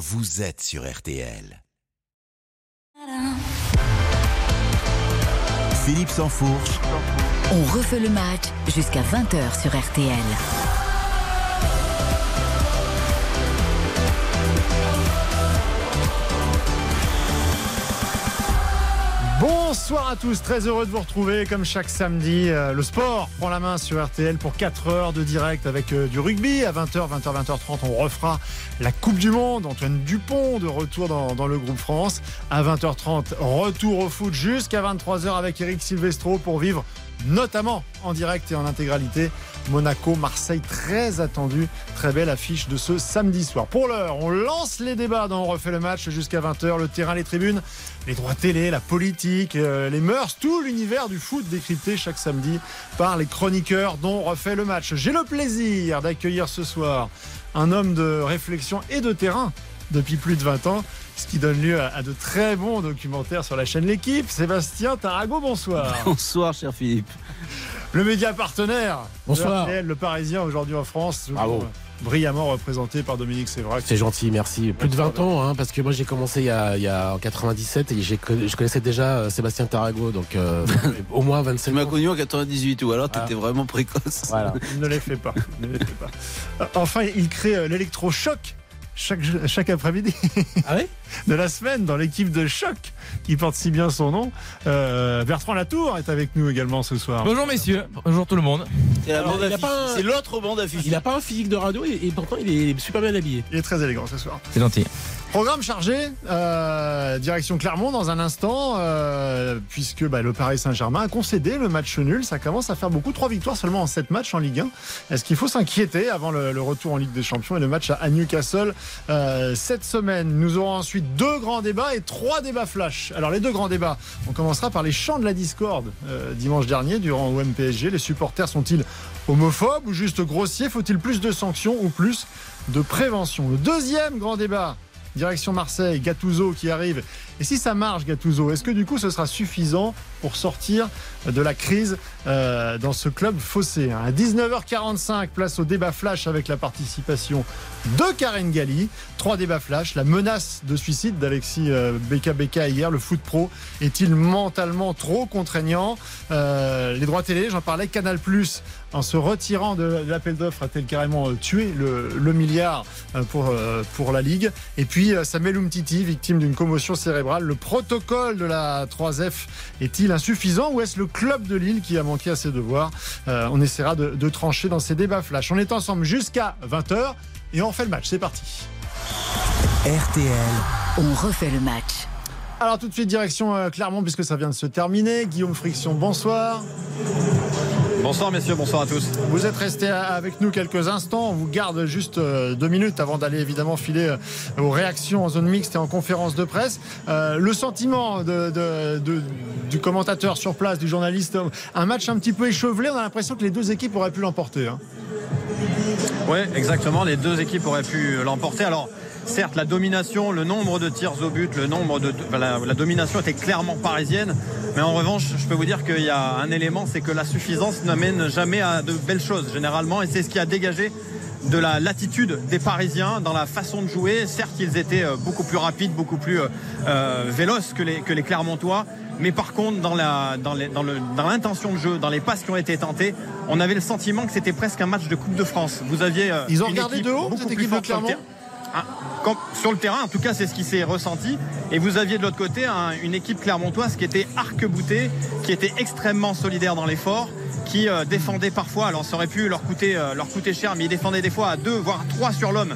vous êtes sur RTL. Philippe Sansfourche. On refait le match jusqu'à 20h sur RTL. Bonsoir à tous, très heureux de vous retrouver comme chaque samedi. Euh, le sport prend la main sur RTL pour 4 heures de direct avec euh, du rugby. À 20h, 20h, 20h30, on refera la Coupe du Monde. Antoine Dupont de retour dans, dans le groupe France. À 20h30, retour au foot jusqu'à 23h avec Eric Silvestro pour vivre notamment en direct et en intégralité. Monaco, Marseille, très attendu. Très belle affiche de ce samedi soir. Pour l'heure, on lance les débats dans On refait le match jusqu'à 20h. Le terrain, les tribunes, les droits télé, la politique, euh, les mœurs, tout l'univers du foot décrypté chaque samedi par les chroniqueurs dont on refait le match. J'ai le plaisir d'accueillir ce soir un homme de réflexion et de terrain depuis plus de 20 ans ce qui donne lieu à, de très bons documentaires sur la chaîne L'équipe. Sébastien Tarago, bonsoir. Bonsoir, cher Philippe. Le média partenaire. Bonsoir. RTL, le Parisien aujourd'hui en France. Bravo. Brillamment représenté par Dominique Sévrac. C'est gentil, merci. Plus de 20 ans, hein, parce que moi j'ai commencé il y, a, il y a en 97 et je connaissais déjà euh, Sébastien Tarago, donc euh, au moins 27 Tu m'as ans. connu en 98 ou alors tu Ah. étais vraiment précoce. Voilà. Ne les fait pas. ne les fait pas. Enfin, il crée euh, l'électrochoc chaque, chaque après-midi Ah oui de la semaine dans l'équipe de choc qui porte si bien son nom. Euh, Bertrand Latour est avec nous également ce soir. Bonjour messieurs, bonjour tout le monde. C'est la bande l'autre bande affichée. Il n'a pas un physique de radio et, et pourtant il est super bien habillé. Il est très élégant ce soir. C'est gentil. Programme chargé, euh, direction Clermont dans un instant, euh, puisque bah, le Paris Saint-Germain a concédé le match nul. Ça commence à faire beaucoup, trois victoires seulement en sept matchs en Ligue 1. Est-ce qu'il faut s'inquiéter avant le, retour en Ligue des Champions et le match à, Newcastle euh, cette semaine? Nous aurons ensuite deux grands débats et trois débats flash. Alors les deux grands débats, on commencera par les chants de la discorde euh, dimanche dernier durant OM PSG. Les supporters sont-ils homophobes ou juste grossiers? Faut-il plus de sanctions ou plus de prévention? Le deuxième grand débat Direction Marseille, Gattuso qui arrive. Et si ça marche, Gattuso, est-ce que du coup ce sera suffisant pour sortir de la crise euh, dans ce club faussé hein À 19h45, place au débat flash avec la participation de Karen Galli. Trois débats flash. La menace de suicide d'Alexis euh, Beka Beka hier. Le foot pro est-il mentalement trop contraignant? Euh, Les droits télé, j'en parlais. Canal Plus, en se retirant de l'appel d'offres, a-t-elle carrément tué le, milliard pour, pour la Ligue? Et puis Samuel Umtiti, victime d'une commotion cérébrale. Le protocole de la 3F est-il insuffisant ou est-ce le club de Lille qui a manqué à ses devoirs Euh, On essaiera de, de trancher dans ces débats flash. On est ensemble jusqu'à 20h et on fait le match. C'est parti. RTL. On refait le match. Alors tout de suite direction euh, Clermont puisque ça vient de se terminer. Guillaume Friction, bonsoir. Bonsoir messieurs, bonsoir à tous. Vous êtes resté avec nous quelques instants. On vous garde juste euh, deux minutes avant d'aller évidemment filer euh, aux réactions en zone mixte et en conférence de presse. Euh, le sentiment de, de- de- du commentateur sur place, du journaliste, un match un petit peu échevelé. On a l'impression que les deux équipes auraient pu l'emporter. hein. Oui, exactement, les deux équipes auraient pu l'emporter. Alors, certes, la domination, le nombre de tirs au but, le nombre de, la, la domination était clairement parisienne. Mais en revanche, je peux vous dire qu'il y a un élément, c'est que la suffisance n'amène jamais à de belles choses, généralement. Et c'est ce qui a dégagé de la latitude des Parisiens dans la façon de jouer. Certes, ils étaient euh, beaucoup plus rapides, beaucoup plus euh, euh, véloces que les, que les Clermontois. Mais par contre, dans la, dans, les- dans le- dans l'intention de jeu, dans les passes qui ont été tentées, on avait le sentiment que c'était presque un match de Coupe de France. Vous aviez euh, Ils ont une regardé de haut, beaucoup cette équipe de Clermont. Ah, sur le terrain, en tout cas, c'est ce qui s'est ressenti. Et vous aviez de l'autre côté un- une équipe clermontoise qui était arc-boutée, qui était extrêmement solidaire dans l'effort, qui euh, défendait parfois. Alors, ça aurait pu leur coûter, euh, leur coûter cher, mais ils défendaient des fois à deux, voire trois sur l'homme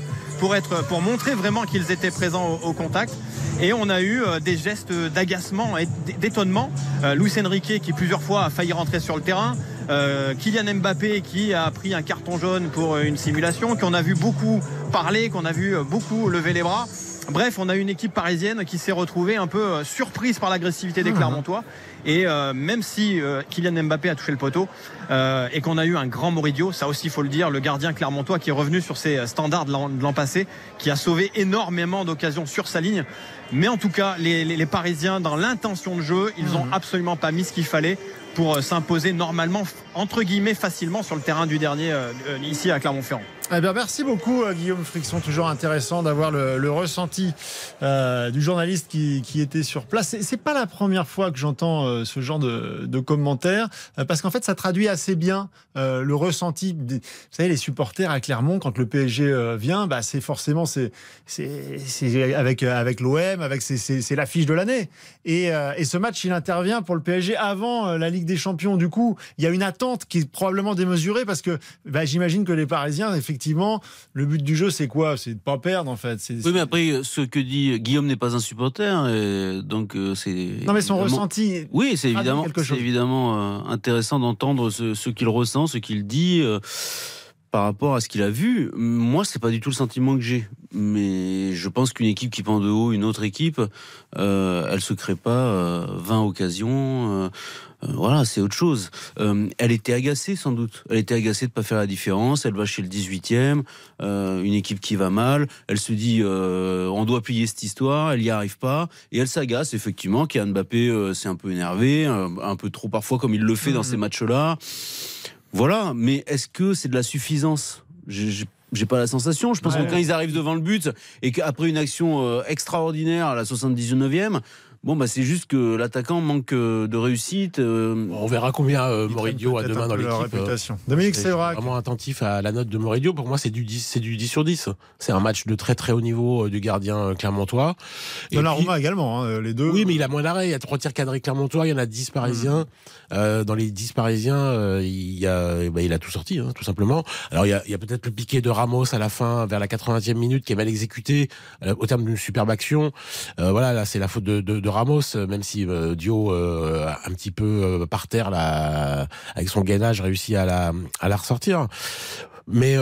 pour montrer vraiment qu'ils étaient présents au, contact. Et on a eu euh, des gestes d'agacement et d'étonnement. Luis Enrique qui plusieurs fois a failli rentrer sur le terrain. Euh, Kylian Mbappé qui a pris un carton jaune pour euh, une simulation, qu'on a vu beaucoup parler, qu'on a vu euh, beaucoup lever les bras. Bref, on a une équipe parisienne qui s'est retrouvée un peu euh, surprise par l'agressivité des Clermontois. Et euh, même si euh, Kylian Mbappé a touché le poteau euh, et qu'on a eu un grand Moridio, ça aussi il faut le dire, le gardien clermontois qui est revenu sur ses standards de l'an passé, qui a sauvé énormément d'occasions sur sa ligne. Mais en tout cas, les, les- les Parisiens, dans l'intention de jeu, ils n'ont absolument pas mis ce qu'il fallait pour s'imposer normalement, entre guillemets, facilement sur le terrain du dernier, ici à Clermont-Ferrand. Eh bien, merci beaucoup euh, Guillaume Frixon, toujours intéressant d'avoir le, ressenti euh, du journaliste qui, était sur place. C'est- pas la première fois que j'entends euh, ce genre de, de commentaires, parce qu'en fait, ça traduit assez bien le ressenti. Des, vous savez, les supporters à Clermont quand le PSG vient, bah, c'est forcément c'est avec avec l'OM, avec c'est l'affiche de l'année. Et, ce match, il intervient pour le PSG avant la Ligue des Champions. Du coup, il y a une attente qui est probablement démesurée parce que bah, j'imagine que les Parisiens, le but du jeu, c'est quoi? C'est de pas perdre en fait. Oui, mais après, ce que dit Guillaume n'est pas un supporter, et donc euh, c'est. Non, mais son évidemment- ressenti. Oui, c'est évidemment, évidemment euh, intéressant d'entendre ce, ce qu'il ressent, ce qu'il dit euh, par rapport à ce qu'il a vu. Moi, c'est pas du tout le sentiment que j'ai. Mais je pense qu'une équipe qui prend de haut une autre équipe, euh, elle se crée pas euh, 20 occasions. euh, euh, voilà, c'est autre chose. Elle était agacée sans doute. Elle était agacée de pas faire la différence. Elle va chez le 18e, euh, une équipe qui va mal. Elle se dit on doit plier cette histoire. Elle y arrive pas et elle s'agace effectivement. Kylian Mbappé s'est un peu énervé, un, un peu trop parfois comme il le fait dans Mhm. ces matchs-là. Voilà. Mais est-ce que c'est de la suffisance? J'ai- pas la sensation. Je pense Ouais. que quand ils arrivent devant le but et qu'après une action euh, extraordinaire à la 79e, bon bah c'est juste que l'attaquant manque euh, de réussite. euh, On verra combien euh, Moridio a demain dans l'équipe. euh, réputation. Dominique Je suis Sévrac. vraiment attentif à la note de Moridio. Pour moi, c'est du 10, c'est du 10 sur 10. C'est un match de très très haut niveau euh, du gardien clermontois. Et Donnarumma également, hein, les deux. Oui, mais il a moins d'arrêts. Il y a trois tirs cadrés clermontois. Il y en a 10 parisiens. Euh, dans les 10 parisiens, euh, il, y a, bah, il a tout sorti, hein, tout simplement. Alors, il y a, il y a peut-être le piqué de Ramos à la fin, vers la 80e minute, qui est mal exécuté euh, au terme d'une superbe action. Euh, voilà, là, c'est la faute de, de, de Ramos, euh, même si euh, Dio, euh, un petit peu par terre, là, avec son gainage, réussit à la, à la ressortir. Mais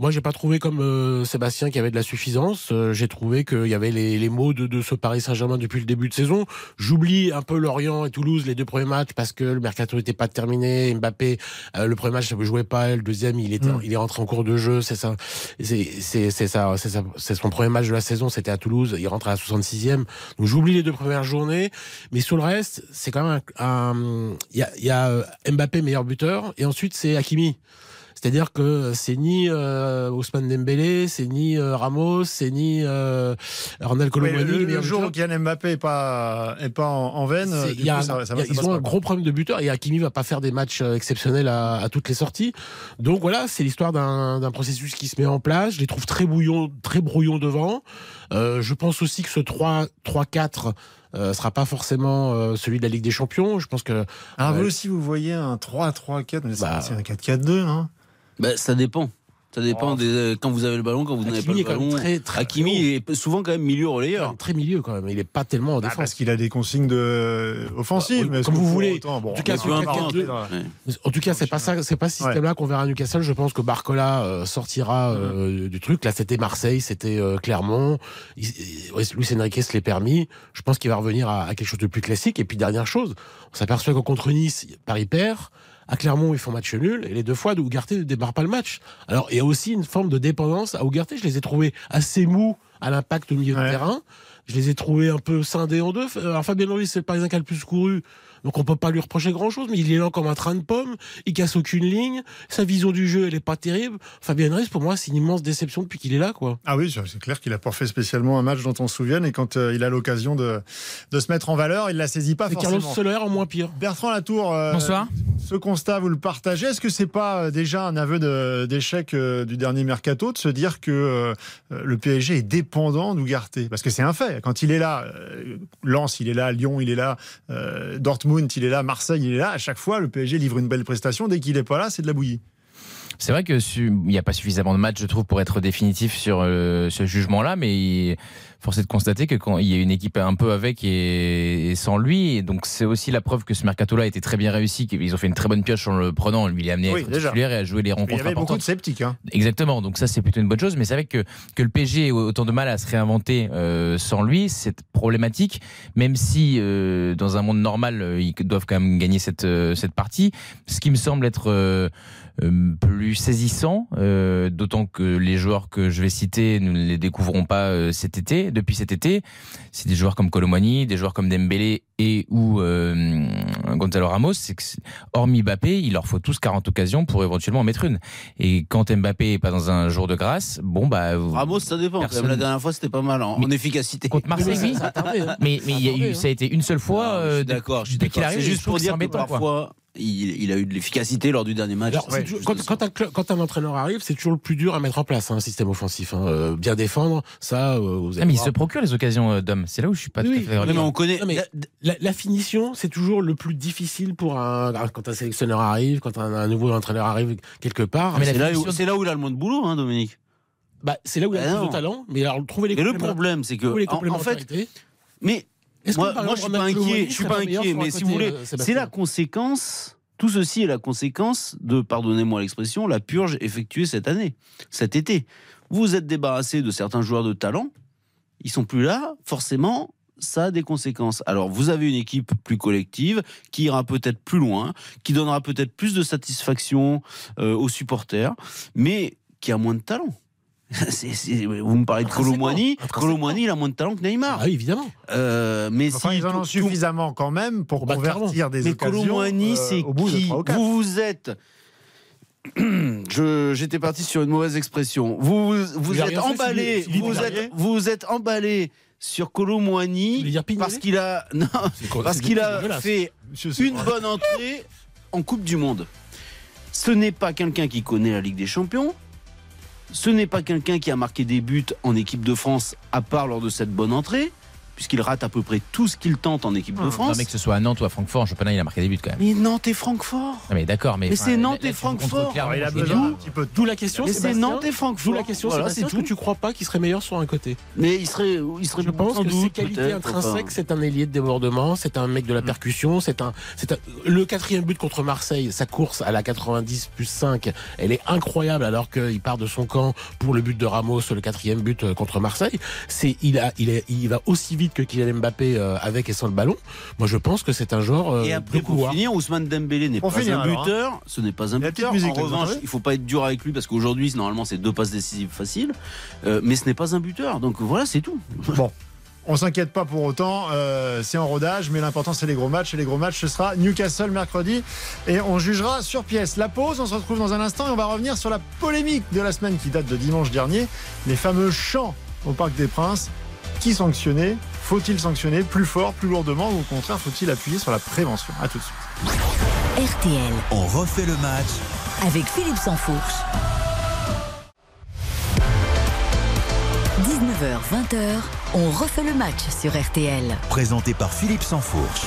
moi, j'ai pas trouvé comme euh, Sébastien qu'il y avait de la suffisance. Euh, j'ai trouvé qu'il y avait les, les mots de, de ce Paris Saint-Germain depuis le début de saison. J'oublie un peu Lorient et Toulouse les deux premiers matchs parce que le mercato n'était pas terminé. Mbappé, euh, le premier match ne jouait pas, le deuxième il était, Mm. il est rentré en cours de jeu. C'est ça, c'est c'est c'est ça, c'est ça, son premier match de la saison. C'était à Toulouse. Il rentre à la 66e. Donc j'oublie les deux premières journées, mais sur le reste, c'est quand même un, il y a, y a euh, Mbappé meilleur buteur et ensuite c'est Hakimi. C'est-à-dire que c'est ni euh, Ousmane Dembélé, c'est ni euh, Ramos, c'est ni euh, Ronald Colomani. le, le jour où. Kylian Mbappé est pas, est pas en, en veine, du coup, un- ça, ça, a- ça ils ont un gros problème de buteur et Hakimi va pas faire des matchs euh, exceptionnels à, à toutes les sorties. Donc voilà, c'est l'histoire d'un d'un processus qui se met en place. Je les trouve très bouillons, très brouillons devant. Euh, je pense aussi que ce 3-3-4 euh, sera pas forcément euh, celui de la Ligue des Champions. Je pense que Alors, vous Ouais. aussi, vous voyez un 3-3-4, mais c'est- Bah. c'est un 4-4-2, hein bah, ça dépend. Ça dépend Oh. des, quand vous avez le ballon, quand vous n'avez pas le est quand même ballon. très, très Hakimi est souvent quand même milieu relayeur. très milieu quand même. Il est pas tellement en Bah, défense. Parce qu'il a des consignes de... offensives. Bah, comme vous voulez. bon, En tout cas, on sur va le pas 4-4-2, rentrer dans la- Ouais. En tout cas, c'est pas ça, c'est pas ce système-là qu'on verra à Newcastle. Je pense que Barcola euh, sortira euh, du truc. Là, c'était Marseille, c'était euh, Clermont. Il- il- ouais, Luis Enrique se l'est permis. Je pense qu'il va revenir à, à quelque chose de plus classique. Et puis dernière chose, on s'aperçoit qu'au contre Nice, Paris perd. À Clermont, ils font match nul. Et les deux fois, Ougarté ne démarre pas le match. Alors, il y a aussi une forme de dépendance à Ougarté. Je les ai trouvés assez mous à l'impact au milieu Ouais. de terrain. Je les ai trouvés un peu scindés en deux. Alors, Fabien Ruiz, c'est le Parisien qui a le plus couru. Donc on peut pas lui reprocher grand chose, mais il est là comme un train de pommes, il casse aucune ligne, sa vision du jeu elle est pas terrible. Fabien Ruiz pour moi c'est une immense déception depuis qu'il est là quoi. Ah oui, c'est clair qu'il a pas fait spécialement un match dont on se souvienne et quand euh, il a l'occasion de, de se mettre en valeur, il la saisit pas C'est forcément. Carlos Soler en moins pire. Bertrand Latour, euh, Bonsoir. ce constat, vous le partagez. Est-ce que c'est pas euh, déjà un aveu de- d'échec euh, du dernier mercato de se dire que le PSG est dépendant d'Ougarté Parce que c'est un fait. Quand il est là, euh, Lens, il est là, Lyon, il est là, euh, Il est là, Marseille, il est là. À chaque fois, le PSG livre une belle prestation. Dès qu'il est pas là, c'est de la bouillie. C'est vrai que su- il n'y a pas suffisamment de matchs, je trouve, pour être définitif sur euh, ce jugement-là, mais il- force est de constater que quand il y a une équipe un peu avec et, et sans lui, et donc c'est aussi la preuve que ce mercato-là a été très bien réussi, qu'ils ont fait une très bonne pioche en le prenant, lui il est amené à Oui, être déjà. titulaire et à jouer les Il y rencontres avait beaucoup de sceptiques. Hein. Exactement, donc ça c'est plutôt une bonne chose, mais c'est vrai que, que le PSG ait autant de mal à se réinventer euh, sans lui, c'est problématique, même si euh, dans un monde normal, ils doivent quand même gagner cette, cette partie. Ce qui me semble être euh, plus saisissant, euh, d'autant que les joueurs que je vais citer, nous ne les découvrons pas euh, cet été, depuis cet été. C'est des joueurs comme Colomani, des joueurs comme Dembélé et ou euh, Gonzalo Ramos. C'est que, hormis Mbappé, il leur faut tous 40 occasions pour éventuellement en mettre une. Et quand Mbappé est pas dans un jour de grâce, bon bah vous- Ramos, ça dépend. Personne- Quand même, La dernière fois, c'était pas mal en, Mais- en efficacité. contre Marseille, oui. Ça hein. Mais, mais il y a eu, ça a été une seule fois. Non, je suis d'accord, je suis depuis qu'il d'accord. arrive, C'est juste pour dire que embêtant, quoi. Il, il a eu de l'efficacité lors du dernier match. Alors, c'est Ouais, toujours- juste quand, un, cl- quand un entraîneur arrive, c'est toujours le plus dur à mettre en place, hein, un système offensif. hein. Euh, bien défendre, ça, euh, vous Ah, mais il se procure les occasions euh, d'hommes. C'est là où je suis pas Oui, tout à fait mais d'accord. on connaît. Non, mais- la- La, la finition, c'est toujours le plus difficile pour un quand un sélectionneur arrive, quand un, un nouveau entraîneur arrive quelque part. Mais C'est là, où- c'est là où il a le moins de boulot, hein, Dominique. Bah, c'est là où il a Ah le plus non. de talent. Mais alors, trouver les Mais le problème, c'est que, en, en fait, mais moi, je suis pas inquiet. Je suis pas inquiet, mais si vous voulez, c'est la conséquence. Tout ceci est la conséquence de, pardonnez-moi l'expression, la purge effectuée cette année, cet été. Vous vous êtes débarrassé de certains joueurs de talent, ils sont plus là, forcément, ça a des conséquences. Alors, vous avez une équipe plus collective, qui ira peut-être plus loin, qui donnera peut-être plus de satisfaction euh, aux supporters, mais qui a moins de talent. C'est- c'est- vous me parlez de Colomboigny. Colomboigny, il a moins de talent que Neymar. Ah oui, évidemment. Euh, mais Enfin, si ils en ont tout- suffisamment quand même pour Bah, convertir des mais occasions Colomboigny, euh, c'est au bout de qui. Vous vous êtes. Je- J'étais parti sur une mauvaise expression. Vous vous êtes emballé. Vous êtes vous êtes emballé sur Colomboigny parce qu'il a non C'est- parce c'est qu'il a fait une vrai. bonne entrée en Coupe du Monde. Ce n'est pas quelqu'un qui connaît la Ligue des Champions. Ce n'est pas quelqu'un qui a marqué des buts en équipe de France, à part lors de cette bonne entrée, puisqu'il rate à peu près tout ce qu'il tente en équipe de Ah, France. Non, mais que ce soit à Nantes ou à Francfort, en championnat, il a marqué des buts quand même. Mais Nantes et Francfort. Non, mais d'accord, mais. C'est là- Nantes et Francfort. A D'où la question, Mais c'est. Nantes et Francfort. D'où la question, Voilà, c'est que tout. tu crois pas qu'il serait meilleur sur un côté Mais il serait, il serait Je pense que doute, ses qualités intrinsèques, c'est un ailier de débordement, c'est un mec de la percussion, c'est un, c'est le quatrième but contre Marseille, sa course à la 90 plus 5, elle est incroyable alors qu'il part de son camp pour le but de Ramos, le quatrième but euh, contre Marseille. C'est, il a, il est, il va aussi vite que Kylian Mbappé euh, avec et sans le ballon. Moi, je pense que c'est un joueur euh, Et après, de pour couloir. finir, Ousmane Dembélé n'est pas finir, un alors, hein. buteur. Ce n'est pas un La buteur. musique, en revanche, il faut pas être dur avec lui parce qu'aujourd'hui, normalement, c'est deux passes décisives faciles. Euh, mais ce n'est pas un buteur. Donc voilà, c'est tout. Bon. On s'inquiète pas pour autant, euh, c'est en rodage, mais l'important c'est les gros matchs. Et les gros matchs, ce sera Newcastle mercredi. Et on jugera sur pièce. La pause, on se retrouve dans un instant et on va revenir sur la polémique de la semaine qui date de dimanche dernier. Les fameux chants au Parc des Princes. Qui sanctionner Faut-il sanctionner plus fort, plus lourdement ou au contraire faut-il appuyer sur la prévention? À tout de suite. RTL, On refait le match avec Philippe Sansfourche. 19h, 20h, on refait le match sur RTL. présenté par Philippe Sansfourche.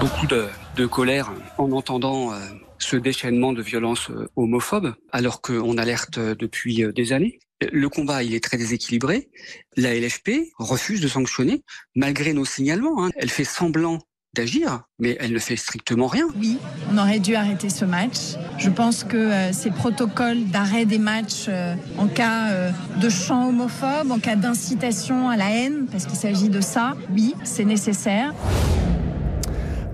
beaucoup de, de colère en entendant euh, ce déchaînement de violence euh, homophobe, alors qu'on alerte euh, depuis des années. Le combat, il est très déséquilibré. La LFP refuse de sanctionner, malgré nos signalements. hein. Elle fait semblant d'agir, mais elle ne fait strictement rien. Oui, on aurait dû arrêter ce match. Je pense que ces protocoles d'arrêt des matchs en cas de chant homophobe, en cas d'incitation à la haine, parce qu'il s'agit de ça, oui, c'est nécessaire.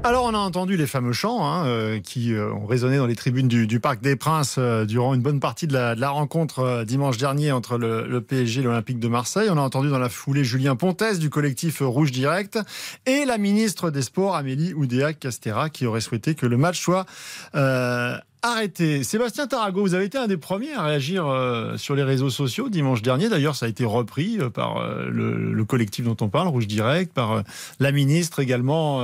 Alors on a entendu les fameux chants hein, euh, qui euh, ont résonné dans les tribunes du, Parc des Princes euh, durant une bonne partie de la, rencontre dimanche dernier entre le, le PSG et l'Olympique de Marseille. On a entendu dans la foulée Julien Pontes du collectif Rouge Direct et la ministre des Sports Amélie Oudéa-Castera qui aurait souhaité que le match soit arrêté. Sébastien Tarago, vous avez été un des premiers à réagir euh, sur les réseaux sociaux dimanche dernier. D'ailleurs, ça a été repris euh, par euh, le, le collectif dont on parle, Rouge Direct, par la ministre également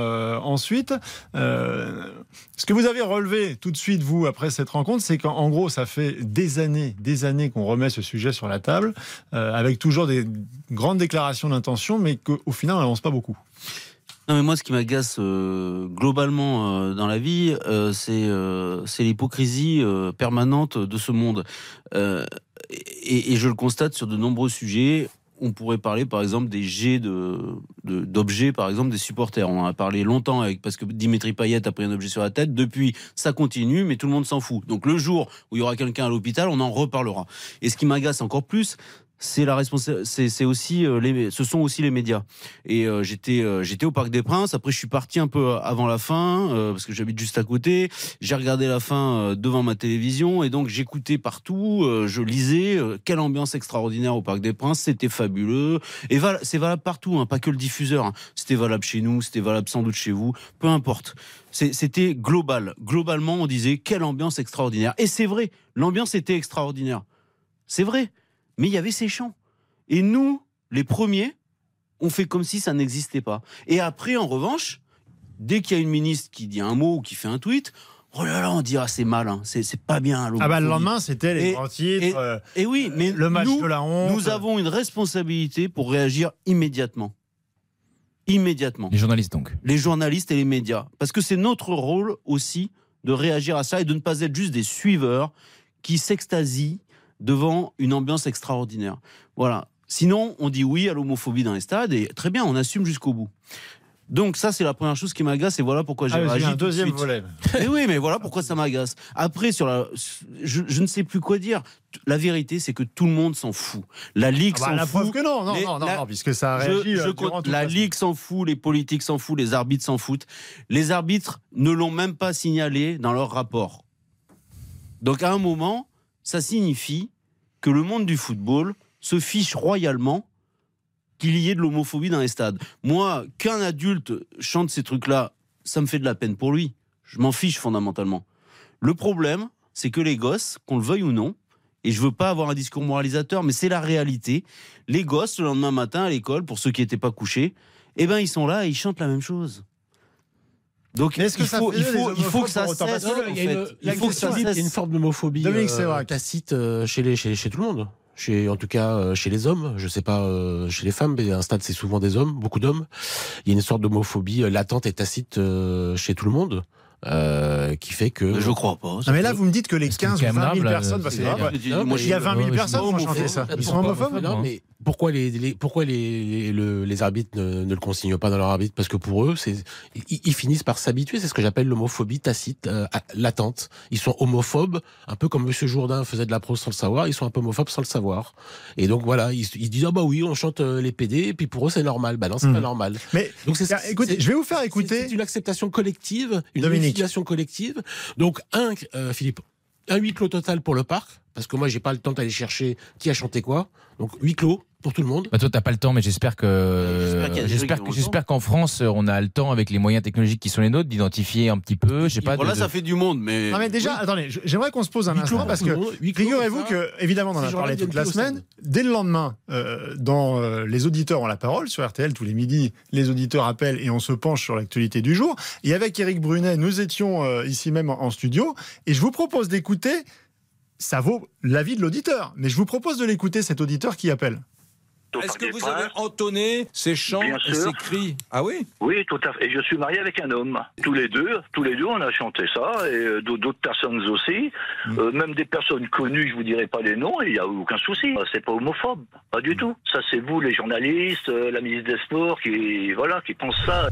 ensuite. Ce que vous avez relevé tout de suite, vous, après cette rencontre, c'est qu'en en gros, ça fait des années, des années qu'on remet ce sujet sur la table, avec toujours des grandes déclarations d'intention, mais qu'au final, on n'avance pas beaucoup. Non, mais moi, ce qui m'agace euh, globalement euh, dans la vie, euh, c'est l'hypocrisie permanente de ce monde. Et, je le constate sur de nombreux sujets. On pourrait parler, par exemple, des jets d'objets, par exemple, des supporters. On en a parlé longtemps parce que Dimitri Payet a pris un objet sur la tête. Depuis, ça continue, mais tout le monde s'en fout. Donc, le jour où il y aura quelqu'un à l'hôpital, on en reparlera. Et ce qui m'agace encore plus, c'est la. C'est aussi euh, les, ce sont aussi les médias. Et euh, j'étais euh, j'étais au Parc des Princes. Après, je suis parti un peu avant la fin parce que j'habite juste à côté. J'ai regardé la fin devant ma télévision et donc j'écoutais partout. je lisais. quelle ambiance extraordinaire au Parc des Princes. C'était fabuleux. Et c'est valable partout, hein, pas que le diffuseur. hein. C'était valable chez nous. C'était valable sans doute chez vous. Peu importe. C'était global. Globalement, on disait quelle ambiance extraordinaire. Et c'est vrai. L'ambiance était extraordinaire. C'est vrai. Mais il y avait ces chants. Et nous, les premiers, on fait comme si ça n'existait pas. Et après, en revanche, dès qu'il y a une ministre qui dit un mot ou qui fait un tweet, oh là là, on dit ah c'est mal, hein, c'est c'est pas bien. Ah bah le lendemain, c'était les Et- grands titres. et- euh, Et oui, mais le match nous, de la honte. nous avons une responsabilité pour réagir immédiatement. Immédiatement. Les journalistes donc. Les journalistes et les médias. Parce que c'est notre rôle aussi de réagir à ça et de ne pas être juste des suiveurs qui s'extasient devant une ambiance extraordinaire. Voilà. Sinon, on dit oui à l'homophobie dans les stades et très bien, on assume jusqu'au bout. Donc ça, c'est la première chose qui m'agace et voilà pourquoi j'ai Ah, réagi un tout de deuxième suite. volet. Mais oui, mais voilà pourquoi ça m'agace. Après, sur la, je, je ne sais plus quoi dire. La vérité, c'est que tout le monde s'en fout. La Ligue Ah bah, s'en la fout. preuve que non, non, non, non, la- non, puisque ça a Je- réagi. je euh, compte- la. Ligue s'en fout, les politiques s'en foutent, les arbitres s'en foutent. Les arbitres ne l'ont même pas signalé dans leur rapport. Donc à un moment, ça signifie que le monde du football se fiche royalement qu'il y ait de l'homophobie dans les stades. Moi, qu'un adulte chante ces trucs-là, ça me fait de la peine pour lui. Je m'en fiche fondamentalement. Le problème, c'est que les gosses, qu'on le veuille ou non, et je veux pas avoir un discours moralisateur, mais c'est la réalité. Les gosses, le lendemain matin à l'école, pour ceux qui n'étaient pas couchés, eh ben ils sont là et ils chantent la même chose. Donc est-ce que il faut, il faut, il faut que ça cesse. Parce que en il y a fait. une, Il faut que ça il y a cesse. une forme d'homophobie euh, tacite euh, chez, les, chez, chez tout le monde. Chez, en tout cas, euh, chez les hommes. Je sais pas euh, chez les femmes, mais un stade, c'est souvent des hommes, beaucoup d'hommes. Il y a une sorte d'homophobie euh, latente et tacite euh, chez tout le monde. euh, qui fait que Je crois pas. Non, mais là, vous me dites que les Parce que 15 ou quand même 20 000 là, personnes, parce que il y a 20 000 Ouais, mais personnes qui ont chanté ça. Ils sont homophobes Non, mais pourquoi les, les- pourquoi les, les, le- les arbitres ne, ne le consignent pas dans leur arbitre? Parce que pour eux, c'est ils, ils finissent par s'habituer. C'est ce que j'appelle l'homophobie tacite, euh, latente. Ils sont homophobes, un peu comme Monsieur Jourdain faisait de la prose sans le savoir. Ils sont un peu homophobes sans le savoir. Et donc voilà, ils, ils disent ah bah oui, on chante euh, les PD, et puis pour eux c'est normal. Bah non, c'est Hmm. pas normal. Mais Donc c'est écoutez, je vais vous faire écouter. C'est une acceptation collective, une unification collective. Donc, un, euh, Philippe, un huis clos total pour le parc, parce que moi, j'ai pas le temps d'aller chercher qui a chanté quoi. Donc, huis clos pour tout le monde. Bah toi, t'as pas le temps, mais j'espère que j'espère qu'en France, on a le temps avec les moyens technologiques qui sont les nôtres d'identifier un petit peu. Je sais pas. Voilà, de- ça fait du monde, mais. Non mais déjà, attendez, j'aimerais qu'on se pose un instant parce que figurez-vous que, évidemment, on en a parlé toute la semaine. Dès le lendemain, euh, dans euh, les auditeurs ont la parole sur RTL tous les midis, les auditeurs appellent et on se penche sur l'actualité du jour. Et avec Eric Brunet, nous étions euh, ici même en, en studio et je vous propose d'écouter. Ça vaut l'avis de l'auditeur, mais je vous propose de l'écouter cet auditeur qui appelle. Est-ce que vous avez entonné ces chants Bien et sûr. ces cris? Ah oui? Oui, tout à fait. Et je suis marié avec un homme. Tous les deux, tous les deux, on a chanté ça, et euh, d'autres personnes aussi, Euh, même des personnes connues, je vous dirai pas les noms, il n'y a aucun souci. C'est pas homophobe, pas du tout. Ça, c'est vous, les journalistes, euh, la ministre des Sports, qui voilà, qui pense ça.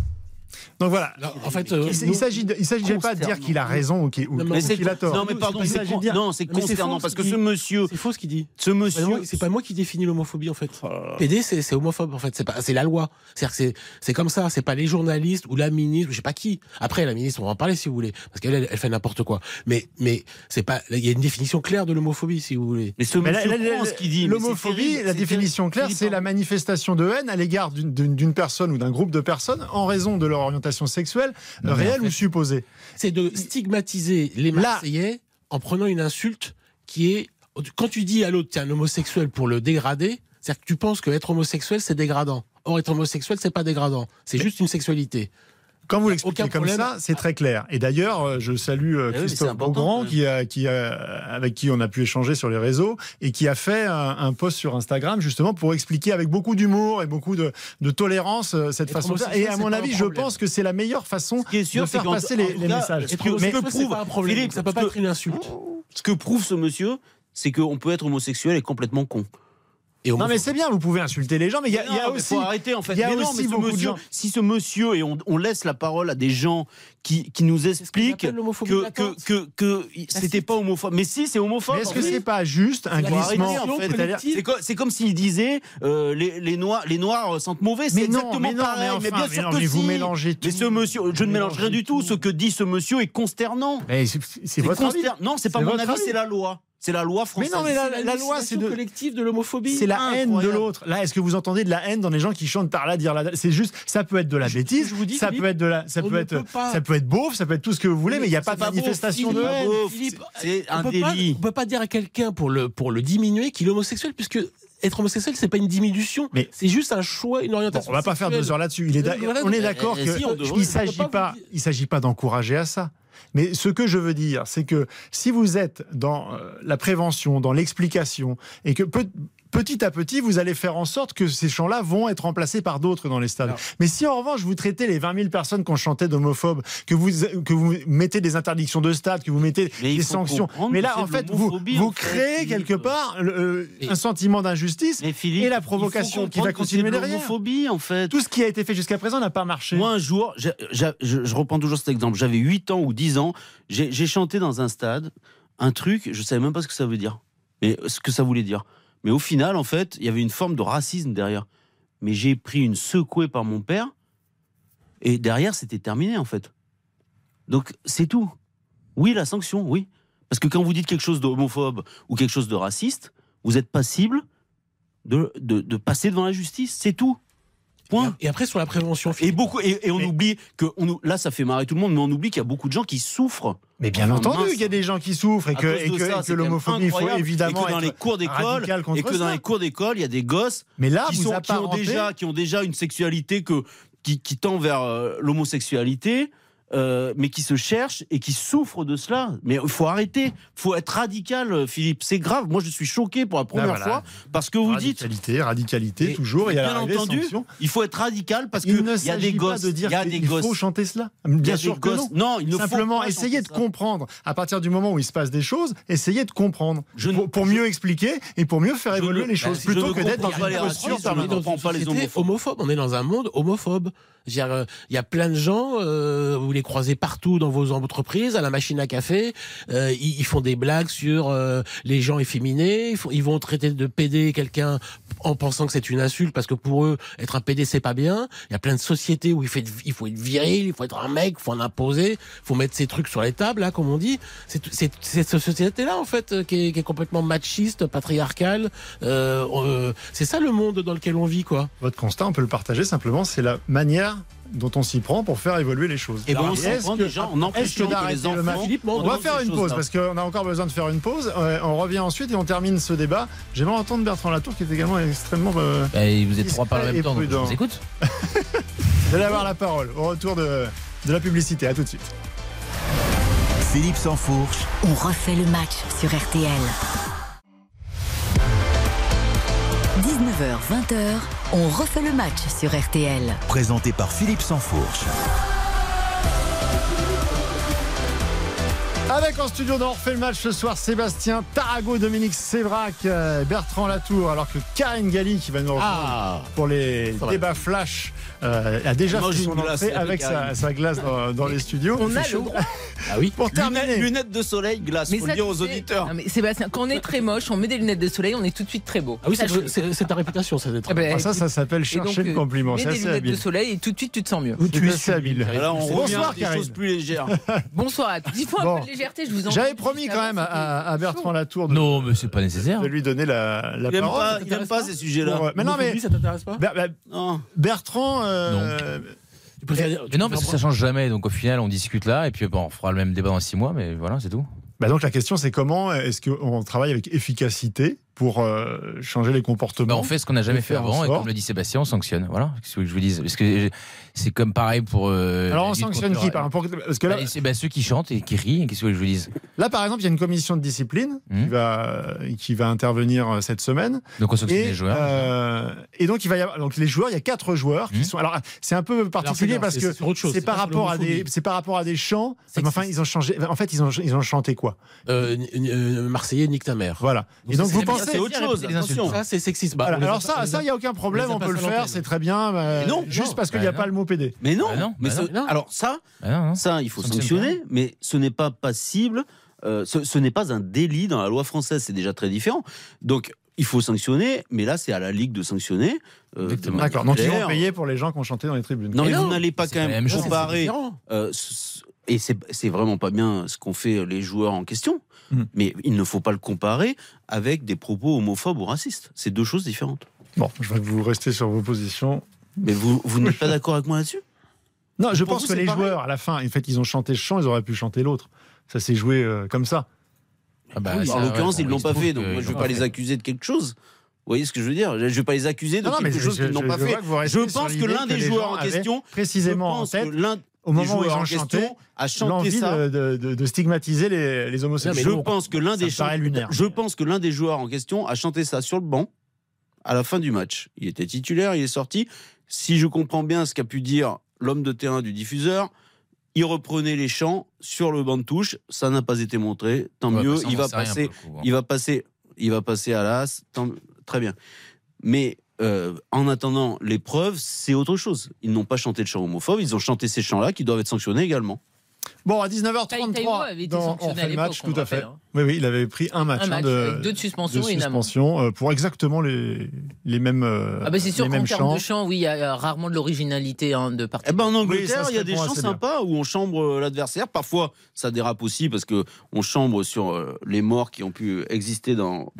Donc voilà. Alors, en fait, euh, Il, s'agit il s'agit pas de dire qu'il a raison ou qu'il ou- Non, ou mais c'est qu'il a tort. non mais pardon, c'est con- dire- non, c'est consternant faux, parce ce que qu'il ce dit. monsieur, c'est faux ce qu'il dit. ce pas monsieur, C'est pas moi qui définis l'homophobie en fait. Là. PD, c'est c'est homophobe en fait. C'est pas, c'est la loi. C'est-à-dire que c'est, c'est comme ça. C'est pas les journalistes ou la ministre ou je sais pas qui. Après, la ministre, on va en parler si vous voulez, parce qu'elle, elle, elle fait n'importe quoi. Mais, mais c'est pas. Il y a une définition claire de l'homophobie si vous voulez. Mais ce Mais monsieur la- croit la- ce qu'il dit. L'homophobie, la définition claire, c'est la manifestation de haine à l'égard d'une personne ou d'un groupe de personnes en raison de leur orientation sexuelle, Non, réelle en fait- ou supposée. C'est de stigmatiser les Marseillais en prenant une insulte qui est. Quand tu dis à l'autre, t'es un homosexuel pour le dégrader, c'est-à-dire que tu penses qu'être homosexuel, c'est dégradant. Or, être homosexuel, c'est pas dégradant. C'est juste une sexualité. Quand vous l'expliquez comme problème. ça, c'est très clair. Et d'ailleurs, euh, je salue euh, Eh oui, mais Christophe important, Beaugrand, quand même. qui a, qui a- avec qui on a pu échanger sur les réseaux et qui a fait un, un post sur Instagram justement pour expliquer avec beaucoup d'humour et beaucoup de, de tolérance euh, cette façon de faire. Et à mon avis, je pense que c'est la meilleure façon Ce qui est sûr, de faire passer les, messages. être Mais homosexuel, ce prouve- c'est pas un problème. Philippe, ça peut pas ce être une insulte. Ce que prouve ce monsieur, c'est qu'on peut être homosexuel et complètement con. Et Non mais c'est bien, vous pouvez insulter les gens, mais il y a, Mais il y a non, mais aussi. faut arrêter en fait. il y a Mais non, aussi mais ce beaucoup de monsieur, gens. si ce monsieur et on, on laisse la parole à des gens qui, qui nous expliquent que, que, que, que c'était pas homophobe. Mais si, c'est homophobe. Mais est-ce que c'est pas juste un glissement en fait. C'est co- C'est comme s'il disait euh, les, les, noirs, les noirs sentent mauvais. C'est Mais exactement mais non, pareil. mais enfin, bien mais sûr non, que mais vous si. mélangez tout. Mais ce monsieur, je ne mélange rien du tout. Ce que dit ce monsieur est consternant. Mais c'est- votre avis. Non, c'est pas mon avis. c'est la loi. C'est la loi Mais française. non, mais la, la loi, c'est de. collective de l'homophobie. C'est la haine de l'autre. Là, est-ce que vous entendez de la haine dans les gens qui chantent par là, dire là C'est juste, ça peut être de la Je- bêtise, je vous dis, ça Philippe, peut être de la, ça peut ne être, peut ça peut être beauf, ça peut être tout ce que vous voulez, mais il n'y a pas de manifestation de Philippe, haine. C'est on un peut pas- délit. on peut pas dire à quelqu'un pour le, pour le diminuer qu'il est homosexuel, puisque être homosexuel, c'est pas une diminution, Mais- c'est juste un choix, une Bon, orientation. on va pas faire deux heures là-dessus. Euh, on est d'accord euh, que si, on devrait- il on s'agit pas il s'agit pas d'encourager à ça. Mais ce que je veux dire, c'est que si vous êtes dans euh, la prévention, dans l'explication, et que pe- petit à petit, vous allez faire en sorte que ces chants-là vont être remplacés par d'autres dans les stades. Alors- Mais si en revanche vous traitez les 20 000 personnes qui ont chanté d'homophobes, que vous, que vous mettez des interdictions de stade, que vous mettez Mais des sanctions, mais là en fait vous, vous créez Philippe. quelque part euh, un sentiment d'injustice et la provocation qui va continuer derrière. l'homophobie en fait. Tout ce qui a été fait jusqu'à présent n'a pas marché. Moi, un jour, je, je reprends toujours cet exemple. J'avais 8 ans ou 10 ans. J'ai j'ai chanté dans un stade un truc, je savais même pas ce que ça veut dire. Mais ce que ça voulait dire. Mais au final, en fait, il y avait une forme de racisme derrière. Mais j'ai pris une secouée par mon père. Et derrière, c'était terminé, en fait. Donc, c'est tout. Oui, la sanction, oui. Parce que quand vous dites quelque chose d'homophobe ou quelque chose de raciste, vous êtes passible de, de, de passer devant la justice. C'est tout. Point. Et après, sur la prévention, Et beaucoup et, et on Mais- oublie que on, nous- là ça fait marrer tout le monde, mais on oublie qu'il y a beaucoup de gens qui souffrent. Mais bien Enfin, entendu qu'il y a des gens qui souffrent et que, et que, ça. que l'homophobie, il faut évidemment et que dans être les cours d'école et que dans les cours d'école, il y a des gosses Mais là, qui, vous sont, qui ont déjà qui ont déjà une sexualité que qui, qui tend vers euh, l'homosexualité. Euh, mais qui se cherchent et qui souffrent de cela. Mais il faut arrêter, il faut être radical, euh, Philippe. C'est grave. Moi, je suis choqué pour la première voilà. fois parce que vous dites radicalité, radicalité, Mais- toujours. Et bien entendu, il faut être radical parce il que ne il y a des s'agit pas gosses, de dire il y a des qu'il gosses. faut chanter cela. Bien sûr que non. Non, il ne faut Simplement, pas essayez de ça. comprendre. À partir du moment où il se passe des choses, essayez de comprendre. Je pour, mieux expliquer et pour mieux faire évoluer les choses. plutôt que d'être dans les une posture on est permanente. dans comprends une pas les société homophobes. homophobe. On est dans un monde homophobe. Euh, Il y a plein de gens, euh, vous les partout dans vos entreprises, à la machine à café. euh, ils, ils font des blagues sur euh, les gens efféminés. Ils, font- ils vont traiter de PD quelqu'un en pensant que c'est une insulte parce que pour eux, être un PD c'est pas bien. Il y a plein de sociétés où il être, il faut être viril, il faut être un mec, il faut en imposer, il faut mettre ses trucs sur les tables, là, comme on dit. C'est cette société-là en fait euh, qui est, qui est complètement machiste, patriarcale. Euh, euh, c'est ça le monde dans lequel on vit, quoi. Votre constat, on peut le partager simplement, c'est la manière dont on s'y prend pour faire évoluer les choses. Et ben, on s'en est-ce prend que- déjà en empêchant que les le enfants. match Philippe, On va entendent faire une pause choses-là. parce qu'on a encore besoin de faire une pause. Euh, on revient ensuite et on termine ce débat. J'aimerais entendre Bertrand Latour qui est également extrêmement. euh, Bah, vous êtes trois par le Discret même temps, donc je vous écoute. Vous allez avoir la parole au retour de, de la publicité. À tout de suite. Philippe Sansfourche, On refait le match sur RTL. 19h, 20h, on refait le match sur RTL. présenté par Philippe Sansfourche. Avec en studio d'On refait le match ce soir Sébastien Tarago, Dominique Sévrac, euh, Bertrand Latour, alors que Karine Galli qui va nous rejoindre Ah pour les débats flash euh, a déjà fait son glace entrée avec avec sa, glace dans, dans les studios. On a le droit. Ah oui Pour Lunettes, terminer, lunettes de soleil, glace, faut le ça, dire tu aux auditeurs. Non, mais Sébastien, quand on est très moche, on met des lunettes de soleil, on est tout de suite très beau. Ah oui, c'est ta réputation, ça d'être. Ah, ça, ça s'appelle chercher donc, le euh, compliment. Mets des lunettes de habile. soleil et tout de suite tu te sens mieux. C'est assez habile. Là, on revient Bonsoir, Karine. plus légères. Bonsoir à tous. Légèreté, je vous en J'avais promis quand même à, Bertrand Latour de, Non, mais c'est pas nécessaire. de lui donner la, la Il aime parole. pas, il aime pas ces sujets-là. Pour, euh, mais non, mais ça t'intéresse pas Ber- Ber- Non. Bertrand, euh, Tu préfères dire- tu Mais non, préfères parce que ça change jamais. Donc au final, on discute là, et puis bon, on fera le même débat dans six mois, mais voilà, c'est tout. bah donc la question c'est comment est-ce qu'on travaille avec efficacité pour euh, changer les comportements Bah, on fait ce qu'on n'a jamais fait avant, et comme le dit Sébastien, on sanctionne. Voilà, qu'est-ce que je vous dise. Parce que c'est comme pareil pour. euh, Alors on sanctionne qui le- par exemple Parce que là, Bah, c'est- bah, ceux qui chantent et qui rient, qu'est-ce que je vous dise là par exemple il y a une commission de discipline qui, Mhm. va, qui va intervenir euh, cette semaine. Donc on sanctionne Et, les joueurs. euh, et donc il va y avoir donc les joueurs, il y a quatre joueurs qui Mhm. sont. Alors c'est un peu particulier Alors, parce que c'est par rapport à des c'est par rapport à des chants. Mais enfin ils ont changé. En fait ils ont ils ont chanté quoi? Euh, euh, Marseillais, nique ta mère. Voilà. Et donc vous pensez c'est autre chose. Ça, c'est sexiste. Bah, alors pas- ça, ça, il n'y a aucun problème, on pas peut le faire, c'est très bien. euh, non, juste non, parce qu'il n'y bah a pas non. le mot PD. Mais non, Bah non, mais bah alors ça, non, non. ça, il faut Sanctionne sanctionner, mais ce n'est pas passible. euh, ce ce n'est pas un délit dans la loi française, c'est déjà très différent. Donc, il faut sanctionner, mais là, c'est à la Ligue de sanctionner. euh, D'accord, donc ils vont payer pour les gens qui ont chanté dans les tribunes. Non, Mais mais non, vous n'allez pas quand même comparer. euh, et c'est vraiment pas bien ce qu'ont fait les joueurs en question. Mm. Mais il ne faut pas le comparer avec des propos homophobes ou racistes. C'est deux choses différentes. Bon, je vois que vous restez sur vos positions. Mais vous, vous n'êtes pas d'accord avec moi là-dessus? Non, je Pour pense vous, que les pareil joueurs, à la fin, en fait, ils ont chanté ce chant, ils auraient pu chanter l'autre. Ça s'est joué euh, comme ça. Ah bah, Oui, ça, en l'occurrence, ils ne l'ont pas fait, donc moi, je ne vais pas les accuser de quelque chose. Vous voyez ce que je veux dire? Je ne vais pas les accuser de Non, non, mais quelque chose qu'ils n'ont pas je fait. Je pense que l'un des joueurs en question, précisément en tête, au moment où ils ont chanté, chanté l'envie ça. de, de- de stigmatiser les, les homosexuels. Je pense que l'un Ça des je pense que l'un des joueurs en question a chanté ça sur le banc à la fin du match. Il était titulaire, il est sorti. Si je comprends bien ce qu'a pu dire l'homme de terrain du diffuseur, il reprenait les chants sur le banc de touche. Ça n'a pas été montré. Tant Ouais, mieux. bah, ça, on il va passer. coup, hein. Il va passer. Il va passer à l'as. Tant- Très bien. Mais euh, en attendant l'épreuve, c'est autre chose. Ils n'ont pas chanté de chants homophobes. Ils ont chanté ces chants-là qui doivent être sanctionnés également. Bon, à Tai Taiwo 19h33, avait été dans- on fait le match, tout à fait. rappelle, hein. Oui, oui, il avait pris un match, Un hein, match, de, avec deux de suspension de et une amende. suspension, euh, pour exactement les, les mêmes, Ah bah c'est sûr les qu'en termes de chant, oui, il y a euh, rarement de l'originalité hein, de partie. Eh ben en Angleterre, il y a des chants bien. sympas où on chambre euh, l'adversaire. Parfois, ça dérape aussi parce que on chambre sur les morts qui ont pu exister dans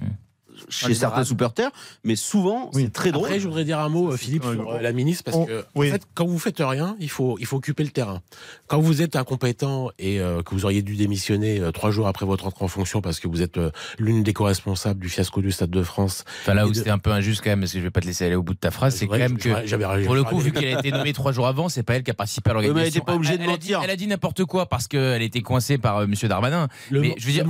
chez certains supporters, mais souvent Oui. c'est très drôle. Après, je voudrais dire un mot, euh, Philippe, sur euh, la ministre, parce On- que oui. en fait, quand vous faites rien, il faut, il faut occuper le terrain. Quand vous êtes incompétent et euh, que vous auriez dû démissionner euh, trois jours après votre entrée en fonction parce que vous êtes euh, l'une des co-responsables du fiasco du Stade de France. Enfin, là où de- c'était un peu injuste quand même, parce que je vais pas te laisser aller au bout de ta phrase, c'est quand même que pour le coup, vu qu'elle a été nommée trois jours avant, c'est pas elle qui a participé à mais elle l'organisation. était pas obligée de Elle- elle a dit- mentir. Elle a dit n'importe quoi parce qu'elle était coincée par euh, Monsieur Darmanin. Le mais je veux dire,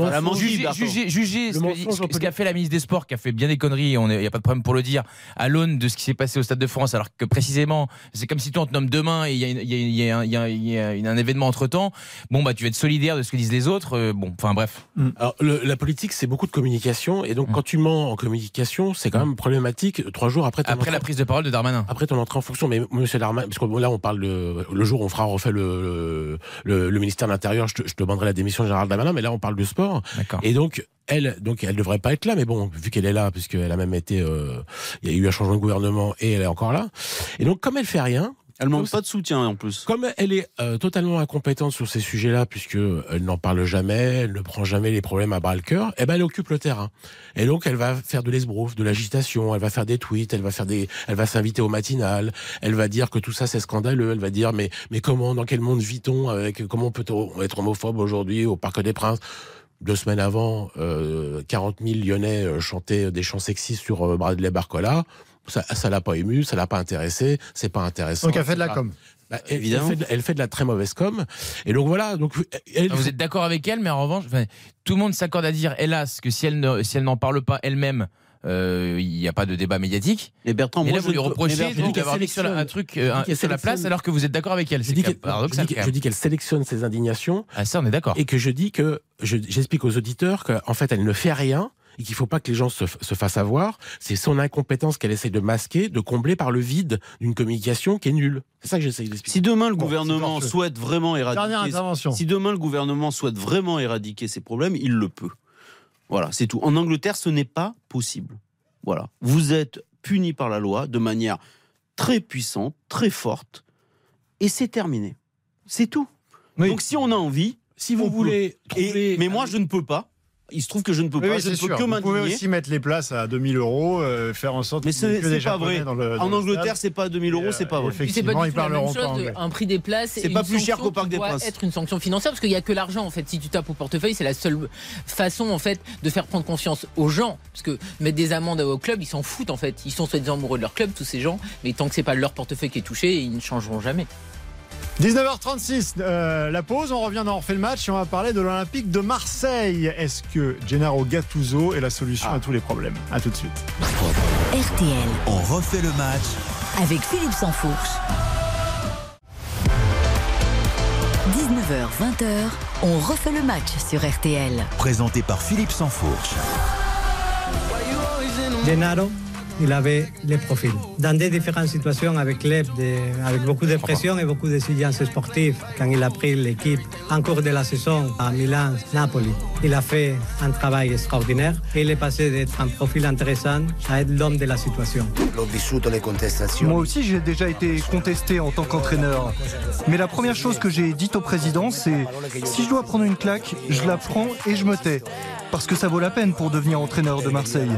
juger, ce qu'a fait la ministre des Sports, qui a fait bien des conneries, il n'y a pas de problème pour le dire, à l'aune de ce qui s'est passé au Stade de France, alors que précisément, c'est comme si toi on te nomme demain et il y a, y y un- y a- événement entre temps. Bon, bah tu vas être solidaire de ce que disent les autres. euh, bon, enfin bref. Alors, le- la politique, c'est beaucoup de communication, et donc quand tu mens en communication, c'est quand même problématique trois jours après ton Après la prise de parole de Darmanin. après ton entrée en fonction. Mais Monsieur Darmanin, parce que là on parle le, le jour où on fera refait le, le, le ministère de l'Intérieur, je, te- je demanderai la démission de Gérald Darmanin, mais là on parle de sport. D'accord. Et donc, elle, donc, elle devrait pas être là, mais bon, vu qu'elle est là, puisqu'elle a même été, euh, il y a eu un changement de gouvernement et elle est encore là. Et donc, comme elle fait rien, Elle manque pas de soutien en plus. comme elle est euh, totalement incompétente sur ces sujets-là, puisque elle n'en parle jamais, elle ne prend jamais les problèmes à bras le cœur, eh ben elle occupe le terrain. Et donc elle va faire de l'esbrouf, de l'agitation, elle va faire des tweets, elle va faire des, elle va s'inviter au matinal, elle va dire que tout ça c'est scandaleux, elle va dire mais mais comment, dans quel monde vit-on avec comment peut-on être homophobe aujourd'hui au Parc des Princes? Deux semaines avant, euh, 40 000 Lyonnais euh, chantaient des chants sexistes sur euh, Bradley Barcola. Ça, ça l'a pas ému, ça l'a pas intéressé, c'est pas intéressant. Donc elle fait de la com. bah, elle, Évidemment. Elle fait, de, elle fait de la très mauvaise com. Et donc voilà. Donc elle, Ah, Vous êtes d'accord avec elle, mais en revanche, tout le monde s'accorde à dire, hélas, que si elle ne, si elle n'en parle pas elle-même, euh, il n'y a pas de débat médiatique. Et Bertrand, Mais moi là, vous lui ne reprochez d'avoir mis sur la- un truc euh, un- sur la place alors que vous êtes d'accord avec elle. je C'est dis qu'elle sélectionne ses indignations Ah, ça, on est d'accord. et que je dis que je- j'explique aux auditeurs qu'en fait elle ne fait rien et qu'il faut pas que les gens se, se fassent avoir. C'est son incompétence qu'elle essaie de masquer, de combler par le vide d'une communication qui est nulle. C'est ça que j'essaie d'expliquer. Si demain le Bon, gouvernement souhaite vraiment Dernière éradiquer, intervention. si demain le gouvernement souhaite vraiment éradiquer ces problèmes, il le peut. Voilà, c'est tout. En Angleterre, ce n'est pas possible. Voilà, vous êtes puni par la loi de manière très puissante, très forte, et c'est terminé. C'est tout. Oui. Donc si on a envie, si vous voulez et- trouver, mais moi je ne peux pas. Il se trouve que je ne peux Oui, pas. oui, je ne peux que Vous pouvez aussi mettre les places à 2000 euros, euh, faire en sorte Mais c'est que des c'est pas vrai. dans le. dans En le Angleterre, c'est pas 2000 euros, c'est pas vrai. Effectivement, pas ils parleront pas anglais. un prix des places C'est pas plus cher qu'au Parc des doit Princes. être une sanction financière parce qu'il n'y a que l'argent en fait. Si tu tapes au portefeuille, c'est la seule façon en fait de faire prendre conscience aux gens parce que mettre des amendes au club, ils s'en foutent en fait. Ils sont soi-disant amoureux de leur club, tous ces gens, mais tant que c'est pas leur portefeuille qui est touché, ils ne changeront jamais. 19h36, euh, la pause, on revient dans On refait le match et on va parler de l'Olympique de Marseille. Est-ce que Gennaro Gattuso est la solution Ah. à tous les problèmes? À tout de suite. RTL, On refait le match avec Philippe Sansfourche. 19h, 20h, on refait le match sur RTL. présenté par Philippe Sansfourche. Gennaro, il avait les profils. Dans des différentes situations avec l'EP, avec beaucoup de pression et beaucoup d'exigences sportives, quand il a pris l'équipe en cours de la saison à Milan, Napoli, il a fait un travail extraordinaire et il est passé d'être un profil intéressant à être l'homme de la situation. Moi aussi, j'ai déjà été contesté en tant qu'entraîneur. Mais la première chose que j'ai dite au président, c'est si je dois prendre une claque, je la prends et je me tais. Parce que ça vaut la peine pour devenir entraîneur de Marseille.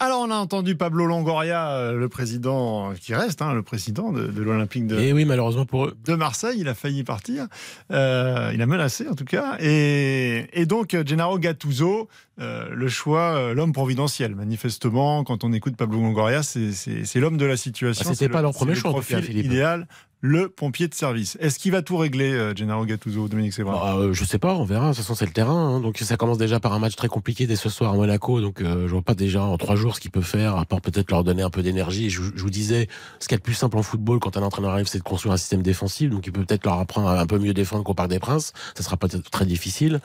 Alors, on a entendu Pablo Longoria, euh, le président qui reste, hein, le président de, de l'Olympique de, Et oui, malheureusement pour eux. de Marseille. Il a failli partir. Euh, il a menacé, en tout cas. Et, et donc, Gennaro Gattuso, euh, le choix, euh, l'homme providentiel. Manifestement, quand on écoute Pablo Longoria, c'est- l'homme de la situation. Ah, c'était pas le- leur premier c'est le choix, en tout cas, profil Philippe. idéal, le pompier de service. Est-ce qu'il va tout régler, euh, Gennaro Gattuso, Dominique Sévrin Bah, euh, je sais pas, on verra. De toute façon, c'est le terrain. hein. Donc, ça commence déjà par un match très compliqué dès ce soir à Monaco. Donc, euh, je vois pas déjà en trois jours ce qu'il peut faire, à part peut-être leur donner un peu d'énergie. Je, vous disais, ce qui est le plus simple en football quand un entraîneur arrive, c'est de construire un système défensif. Donc, il peut peut-être leur apprendre à un peu mieux défendre qu'au Parc des Princes. Ça sera peut-être très difficile.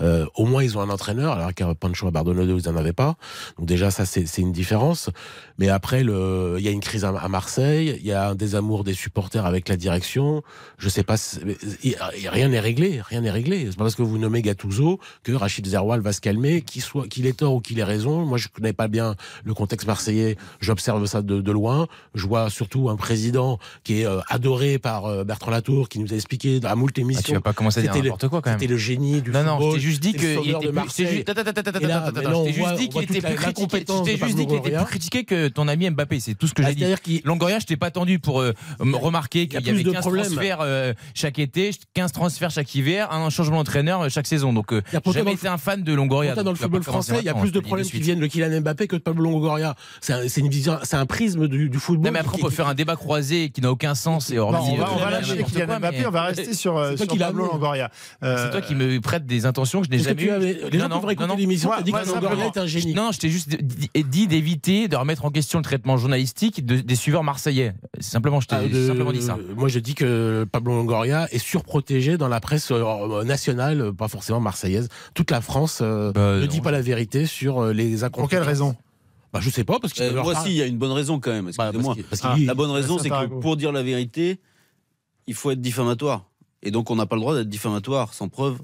Euh, au moins, ils ont un entraîneur, alors qu'à Pancho à Bardonado, ils n'en avaient pas. Donc, déjà, ça, c'est une différence. Mais après, il y a une crise à, Marseille. Il y a un désamour des supporters la direction. Je sais pas, il il rien n'est réglé, rien n'est réglé. C'est pas parce que vous nommez Gattuso que Rachid Zerwal va se calmer, qu'il soit, qu'il ait tort ou qu'il ait raison. Moi, je connais pas bien le contexte marseillais. J'observe ça de, de loin. Je vois surtout un président qui est euh, adoré par euh, Bertrand Latour, qui nous a expliqué à moult émissions. Ah, tu vas pas commencer à dire n'importe quoi, quand même. C'était le génie du Non, non, football. je t'ai juste dit qu'il sauveur était juste- dit qu'il était la- plus critiqué. Dit que ton ami Mbappé. C'est tout ce que Ah, j'ai dit. c'est-à-dire qu'il- Longoria, je t'ai pas attendu pour euh, remarquer qu'il y plus avait de 15 problèmes. transferts euh, chaque été, 15 transferts chaque hiver, un changement d'entraîneur euh, chaque saison. Donc, euh, y j'ai jamais été un fan de Longoria. Dans le football français, il y a plus de problèmes qui viennent de Kylian Mbappé que de Pablo Longoria. C'est un, c'est une vision, c'est un prisme du, du football. Non, mais après, on peut faire un débat croisé qui n'a aucun sens et hormis. on va, euh, on va lâcher n'importe Kylian quoi, Mbappé, on va rester sur, C'est Pablo. Longoria. C'est Euh, toi qui me prête des intentions que je n'ai jamais eues. les gens Non, peuvent écouter non, non. l'émission, dit que Longoria est un génie. Non, je t'ai juste dit- d'éviter de remettre en question le traitement journalistique de- des suiveurs marseillais. Simplement, je t'ai Ah, simplement dit ça. Moi, je dis que Pablo Longoria est surprotégé dans la presse euh, nationale, euh, pas forcément marseillaise. Toute la France euh, Bah, ne non. dit pas la vérité sur euh, les pour incompétences. quelle raison? Bah, Je sais pas, parce Euh, moi aussi, il y a une bonne raison quand même. Bah, parce Ah, La bonne raison, ça, c'est que pour dire la vérité, il faut être diffamatoire. Et donc, on n'a pas le droit d'être diffamatoire sans preuve.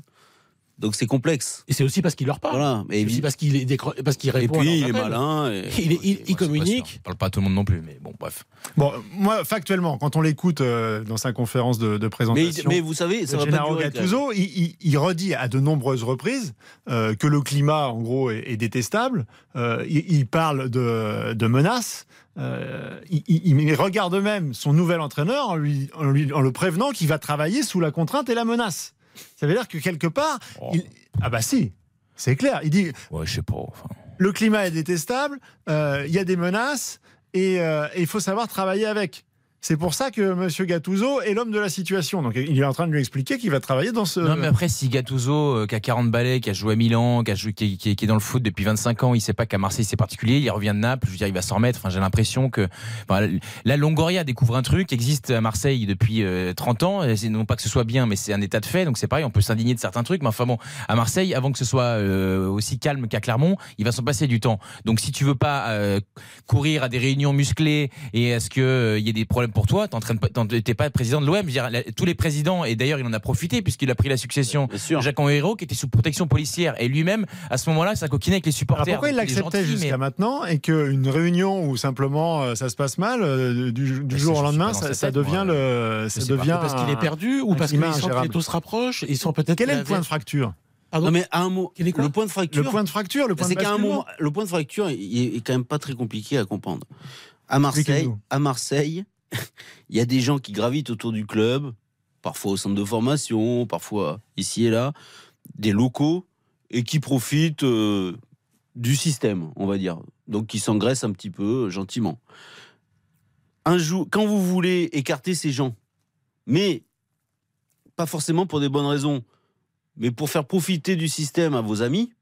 Donc, c'est complexe. Et c'est aussi parce qu'il leur parle. Voilà. C'est aussi parce qu'il est décro- parce qu'il Et répond. à puis, il est appels. malin. et- Il, est- il- il Ouais, communique. parle pas à tout le monde non plus, mais bon, bref. Bon, moi, factuellement, quand on l'écoute euh, dans sa conférence de, présentation. mais vous savez, ça de va pas durer. Gattuso, il, il- il redit à de nombreuses reprises euh, que le climat, en gros, est, est détestable. Euh, il, il parle de, de menaces. Euh, il, il- il regarde même son nouvel entraîneur en, lui, en, lui- en le prévenant qu'il va travailler sous la contrainte et la menace. Ça veut dire que quelque part, Oh. il- ah bah si, c'est clair. Il dit Ouais, je sais pas. enfin. le climat est détestable, euh, il y a des menaces et euh, et il faut savoir travailler avec. C'est pour ça que M. Gattuso est l'homme de la situation. Donc il est en train de lui expliquer qu'il va travailler dans ce. Non, mais après, si Gattuso, euh, qui a 40 balais, qui a joué à Milan, qui, est dans le foot depuis 25 ans, il sait pas qu'à Marseille c'est particulier, il revient de Naples, je veux dire, il va s'en remettre. Enfin, j'ai l'impression que. enfin, la Longoria découvre un truc qui existe à Marseille depuis euh, 30 ans. Non pas que ce soit bien, mais c'est un état de fait. Donc c'est pareil, on peut s'indigner de certains trucs. Mais enfin bon, à Marseille, avant que ce soit euh, aussi calme qu'à Clermont, il va s'en passer du temps. Donc si tu veux pas euh, courir à des réunions musclées et à ce qu'il y ait des problèmes pour toi, t'en- t'es pas président de l'OM. Tous les présidents, et d'ailleurs il en a profité puisqu'il a pris la succession sûr. Jacques Henriot qui était sous protection policière et lui-même à ce moment-là ça coquinait avec les Alors supporters. pourquoi il l'acceptait jusqu'à mais- maintenant et qu'une réunion où simplement euh, ça se passe mal, euh, du, jour au lendemain, ça, devient moi. le, ça devient Parce qu'il est perdu ou parce qu'ils sentent que les taux se rapprochent Ils sont peut-être. Quel est le point de fracture Pardon Non, mais à un mot, le point de fracture. Le point de fracture, le point C'est de qu'à un moment, le point de fracture il est, est quand même pas très compliqué à comprendre. À Marseille, à Marseille, il y a des gens qui gravitent autour du club, parfois au centre de formation, parfois ici et là, des locaux et qui profitent euh, du système, on va dire. Donc qui s'engraissent un petit peu euh, gentiment. Un jour, quand vous voulez écarter ces gens, mais pas forcément pour des bonnes raisons, mais pour faire profiter du système à vos amis,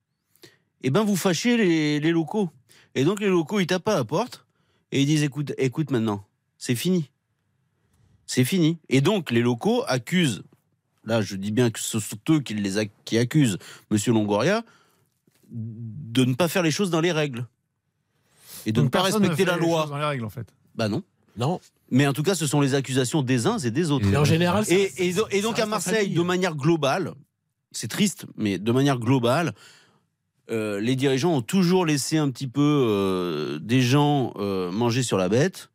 eh ben vous fâchez les, les locaux. Et donc les locaux, ils tapent à la porte et ils disent écoute, écoute maintenant, c'est fini. C'est fini. Et donc les locaux accusent, là je dis bien que ce sont eux qui, les ac- qui accusent Monsieur Longoria de ne pas faire les choses dans les règles et de ne pas respecter la loi. Dans les règles, en fait. Bah non. Non. Mais en tout cas, ce sont les accusations des uns et des autres. Et en général, ça- et, et do- et donc à Marseille, de manière globale, c'est triste, mais de manière globale, euh, les dirigeants ont toujours laissé un petit peu euh, des gens euh, manger sur la bête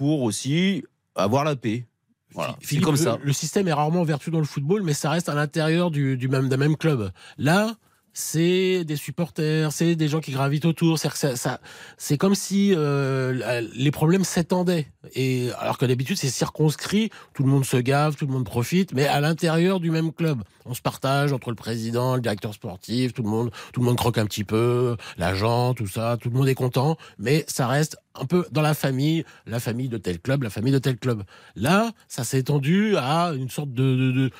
pour aussi avoir la paix. Voilà, Philippe, comme le- ça. Le, système est rarement vertu dans le football, mais ça reste à l'intérieur du, du même, d'un même club. Là, c'est des supporters, c'est des gens qui gravitent autour. C'est, ça, ça- c'est comme si euh, les problèmes s'étendaient. Et alors que d'habitude, c'est circonscrit. Tout le monde se gave, tout le monde profite, mais à l'intérieur du même club. On se partage entre le président, le directeur sportif, tout le monde, tout le monde croque un petit peu, l'agent, tout ça. Tout le monde est content, mais ça reste un peu dans la famille, la famille de tel club, la famille de tel club. Là, ça s'est étendu à une sorte de, de- de-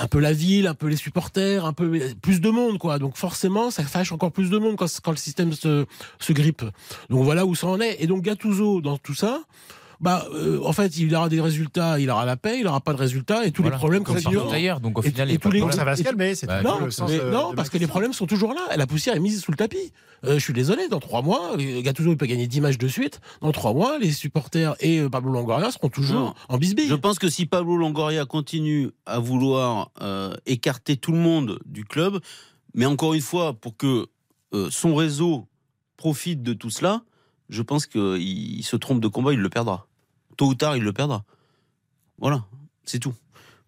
un peu la ville, un peu les supporters, un peu plus de monde, quoi. Donc forcément, ça fâche encore plus de monde quand, quand le système se, se grippe. Donc voilà où ça en est. Et donc Gattuso, dans tout ça, bah, euh, en fait, il aura des résultats, il aura la paix, il aura pas de résultats, et tous Voilà. les problèmes Comme continueront. partout ailleurs, donc au Et- final, il et y a pas tous les-. Ça va se calmer, c'est Bah, non, le sens. mais non de parce que les problèmes sont toujours là. La poussière est mise sous le tapis. Euh, je suis désolé, dans trois mois, euh, Gattuso il peut gagner 10 matchs de suite. Dans trois mois, les supporters et euh, Pablo Longoria seront toujours Non. en bisbille. Je pense que si Pablo Longoria continue à vouloir euh, écarter tout le monde du club, mais encore une fois, pour que euh, son réseau profite de tout cela, je pense qu'il il se trompe de combat, il le perdra. Tôt ou tard, il le perdra. Voilà, c'est tout.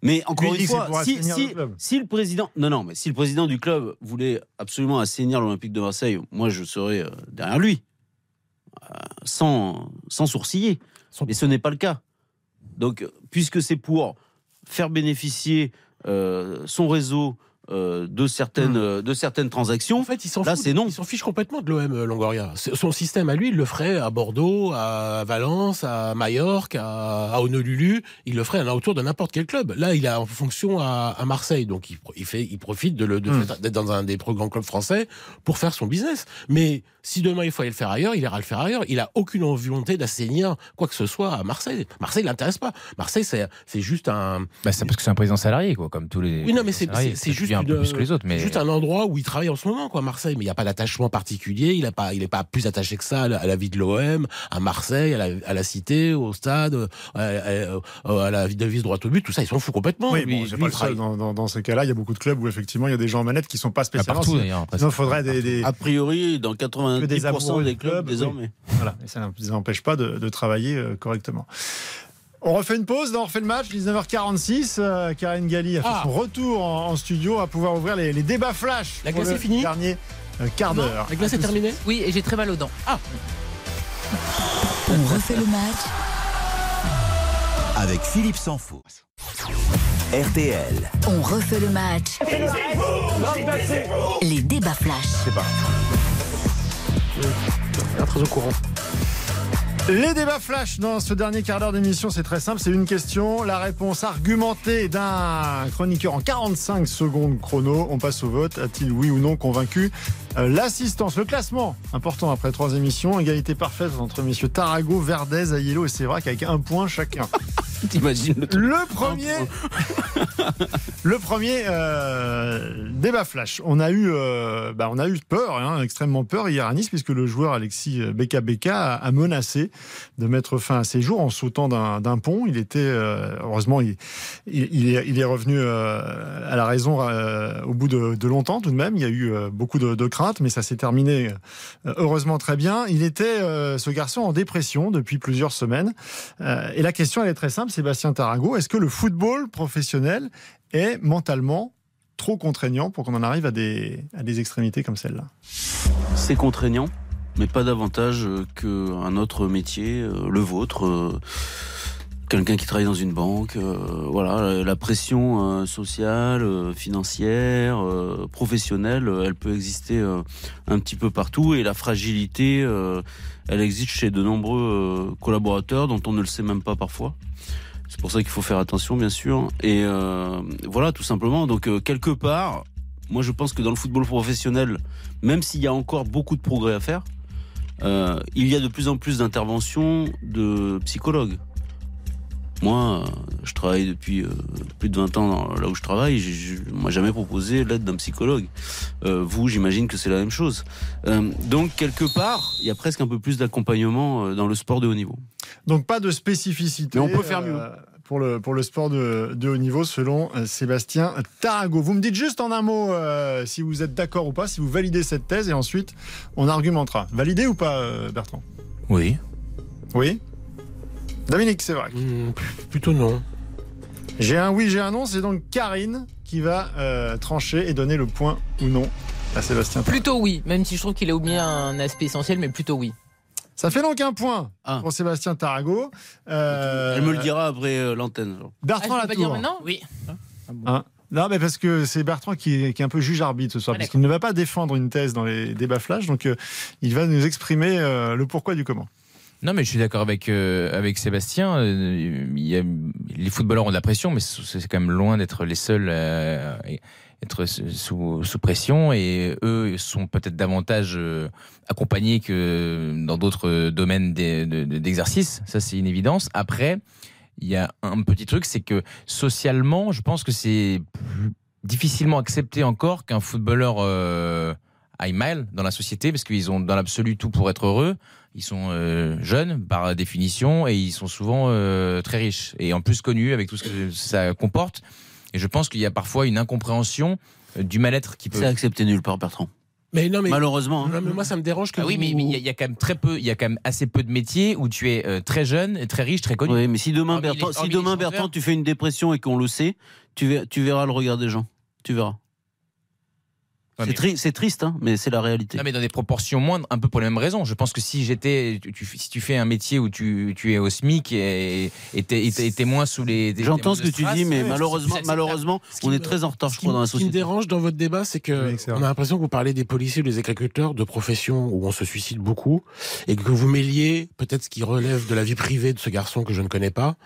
Mais encore une fois, si, le club. si le président, non, non, mais si le président du club voulait absolument assainir l'Olympique de Marseille, moi je serais euh, derrière lui, Euh, sans, sans sourciller. Mais ce n'est pas le cas. Donc, puisque c'est pour faire bénéficier euh, son réseau euh, de certaines euh, de certaines transactions, En fait, il s'en c'est non. Il s'en fiche complètement de l'OM euh, Longoria. Son système à lui, il le ferait à Bordeaux, à Valence, à Majorque, à, à Honolulu. Il le ferait à autour de n'importe quel club. Là, il est en fonction à, à Marseille, donc il, il fait, il profite de Hmm. d'être dans un des plus grands clubs français pour faire son business. Mais si demain il faut aller le faire ailleurs, il ira le faire ailleurs. Il a aucune volonté d'assainir quoi que ce soit à Marseille. Marseille l'intéresse pas. Marseille, c'est c'est juste un Bah, c'est parce que c'est un président salarié, quoi, comme tous les. oui, non, mais c'est juste, un peu une- plus que les autres, mais juste un endroit où il travaille en ce moment, quoi, Marseille. Mais il n'y a pas d'attachement particulier. Il n'est pas, il est pas plus attaché que ça à la, à la vie de l'OM, à Marseille, à la, à la cité, au stade, à, à- à la vie de vis droit au but. Tout ça, ils s'en foutent complètement. Oui, bon, c'est pas le seul. Dans, dans, dans ces cas-là, il y a beaucoup de clubs où effectivement il y a des gens en manette qui sont pas Ah, spécialement. partout d'ailleurs. après, Sinon, il faudrait des, des- A priori, dans que des 90% amoureux des du clubs club, désormais. Voilà, et ça ne les empêche pas de, de travailler euh, correctement. On refait une pause, on refait le match, 19h46. euh, Karine Galli a fait Ah. son retour en, en studio à pouvoir ouvrir les, les débats flash. La glace le est finie Dernier euh, quart d'heure. la glace est terminée Oui, et j'ai très mal aux dents. On refait le match Avec Philippe Sansfourche. RTL. On refait le match. Les débats flash. C'est parti. Pas très au courant. Les débats flash dans ce dernier quart d'heure d'émission, c'est très simple, c'est une question, la réponse argumentée d'un chroniqueur en 45 secondes chrono. On passe au vote. A-t-il oui ou non convaincu euh, l'assistance Le classement, important après trois émissions, égalité parfaite entre messieurs Tarago, Verdez, Ayello et Sévrac avec un point chacun. T'imagines le premier, le premier euh, débat flash. On a eu, euh, bah, on a eu peur, hein, extrêmement peur hier à Nice, puisque le joueur Alexis Beka Beka a menacé de mettre fin à ses jours en sautant d'un pont. Il était, euh, heureusement, il, est, revenu euh, à la raison euh, au bout de, longtemps tout de même. Il y a eu beaucoup de, craintes, mais ça s'est terminé heureusement très bien. Il était, ce garçon, en dépression depuis plusieurs semaines. Et la question, elle est très simple, Sébastien Tarago. Est-ce que le football professionnel est mentalement trop contraignant pour qu'on en arrive à des extrémités comme celle-là? C'est contraignant, mais pas davantage euh, qu'un autre métier, euh, le vôtre. euh, Quelqu'un qui travaille dans une banque, voilà, la pression sociale, financière, professionnelle, elle peut exister un petit peu partout et la fragilité, elle existe chez de nombreux collaborateurs dont on ne le sait même pas parfois. C'est pour ça qu'il faut faire attention, bien sûr. Et voilà, tout simplement. Donc, quelque part, moi, je pense que dans le football professionnel, même s'il y a encore beaucoup de progrès à faire, euh, il y a de plus en plus d'interventions de psychologues. Moi, je travaille depuis plus de 20 ans là où je travaille. Je, moi, jamais proposé l'aide d'un psychologue. vous, j'imagine que c'est la même chose. donc, quelque part, il y a presque un peu plus d'accompagnement dans le sport de haut niveau. Donc, pas de spécificité. Mais on peut faire mieux pour le, pour le sport de, de haut niveau, selon euh, Sébastien Tarago. Vous me dites juste en un mot euh, si vous êtes d'accord ou pas, si vous validez cette thèse, et ensuite on argumentera. Validé ou pas, euh, Bertrand? Oui. Oui? Dominique, c'est vrai. Hmm, plutôt non. J'ai un oui, j'ai un non. C'est donc Karine qui va trancher et donner le point ou non à Sébastien. Plutôt oui, même si je trouve qu'il a oublié un aspect essentiel, mais plutôt oui. Ça fait donc un point ah. pour Sébastien Tarago. Euh, Elle me le dira après euh, l'antenne. Bertrand ah, Latour. maintenant Oui. Hein non, mais parce que c'est Bertrand qui est, un peu juge arbitre ce soir, parce qu'il ne va pas défendre une thèse dans les débats flash, donc euh, il va nous exprimer le pourquoi du comment. Non, mais je suis d'accord avec avec Sébastien. les footballeurs ont de la pression, mais c'est quand même loin d'être les seuls être sous, pression et eux sont peut-être davantage euh, accompagnés que dans d'autres domaines d'exercice. Ça, c'est une évidence. Après, il y a un petit truc, c'est que socialement, je pense que c'est difficilement accepté encore qu'un footballeur euh, aille mal dans la société parce qu'ils ont dans l'absolu tout pour être heureux. Ils sont euh, jeunes par définition et ils sont souvent euh, très riches et en plus connus avec tout ce que ça comporte. Et je pense qu'il y a parfois une incompréhension euh, du mal-être qui peut. C'est accepté nulle part, Bertrand. Mais non, mais malheureusement. Hein. mais moi, ça me dérange que. Ah oui, mais il y, a quand même très peu, il y a quand même assez peu de métiers où tu es euh, très jeune, très riche, très connu. Oui, mais si demain, Bertrand, si demain, Bertrand, tu fais une dépression et qu'on le sait, tu verras, tu verras le regard des gens. Tu verras. C'est triste, hein, mais c'est la réalité. Non, mais dans des proportions moindres, un peu pour les mêmes raisons. Je pense que si j'étais, si tu fais un métier où tu, tu es au SMIC et t'es moins sous les. J'entends ce que tu dis, mais malheureusement, malheureusement, on est très en retard, je crois, dans la société. Ce qui me dérange dans votre débat, c'est que on a l'impression que vous parlez des policiers ou des agriculteurs de professions où on se suicide beaucoup et que vous mêliez peut-être ce qui relève de la vie privée de ce garçon que je ne connais pas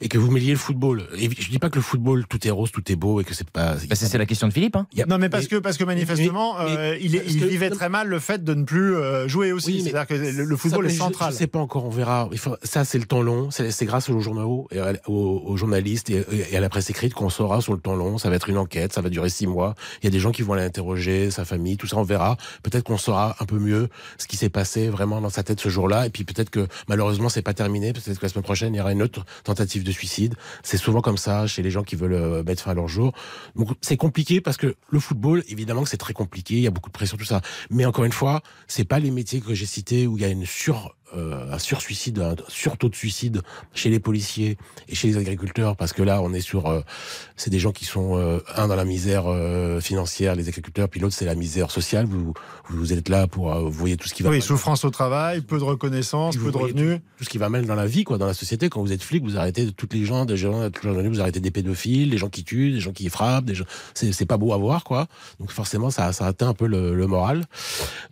et que vous mêliez le football. Et je dis pas que le football tout est rose, tout est beau et que c'est pas. Bah, c'est la question de Philippe. Hein. Non, mais parce que parce que manifestement Justement, euh, il, vivait très mal le fait de ne plus euh, jouer aussi. C'est-à-dire que le, football est central. Je ne sais pas encore, on verra. ça, c'est le temps long. C'est grâce aux journaux, et aux, journalistes et, à la presse écrite qu'on saura sur le temps long. Ça va être une enquête, ça va durer six mois. Il y a des gens qui vont aller interroger, sa famille, tout ça, on verra. Peut-être qu'on saura un peu mieux ce qui s'est passé vraiment dans sa tête ce jour-là. Et puis peut-être que malheureusement, c'est pas terminé. Peut-être que la semaine prochaine, il y aura une autre tentative de suicide. C'est souvent comme ça chez les gens qui veulent euh, mettre fin à leur jour. Donc c'est compliqué parce que le football, évidemment que c'est très compliqué. Il y a beaucoup de pression, tout ça. Mais encore une fois, c'est pas les métiers que j'ai cités où il y a une sur euh, un sursuicide, un surtaux de suicide chez les policiers et chez les agriculteurs, parce que là, on est sur, euh, c'est des gens qui sont euh, un dans la misère financière, les agriculteurs, puis l'autre c'est la misère sociale. Vous, vous êtes là pour, vous voyez tout ce qui va. Oui, souffrance au travail, peu de reconnaissance, peu de revenus, tout ce qui va mal dans la vie, quoi, dans la société. Quand vous êtes flic, vous arrêtez toutes les gens, des gens, vous arrêtez des pédophiles, des gens qui tuent, des gens qui frappent, des gens. C'est pas beau à voir, quoi. Donc forcément, ça, ça atteint un peu le, le moral.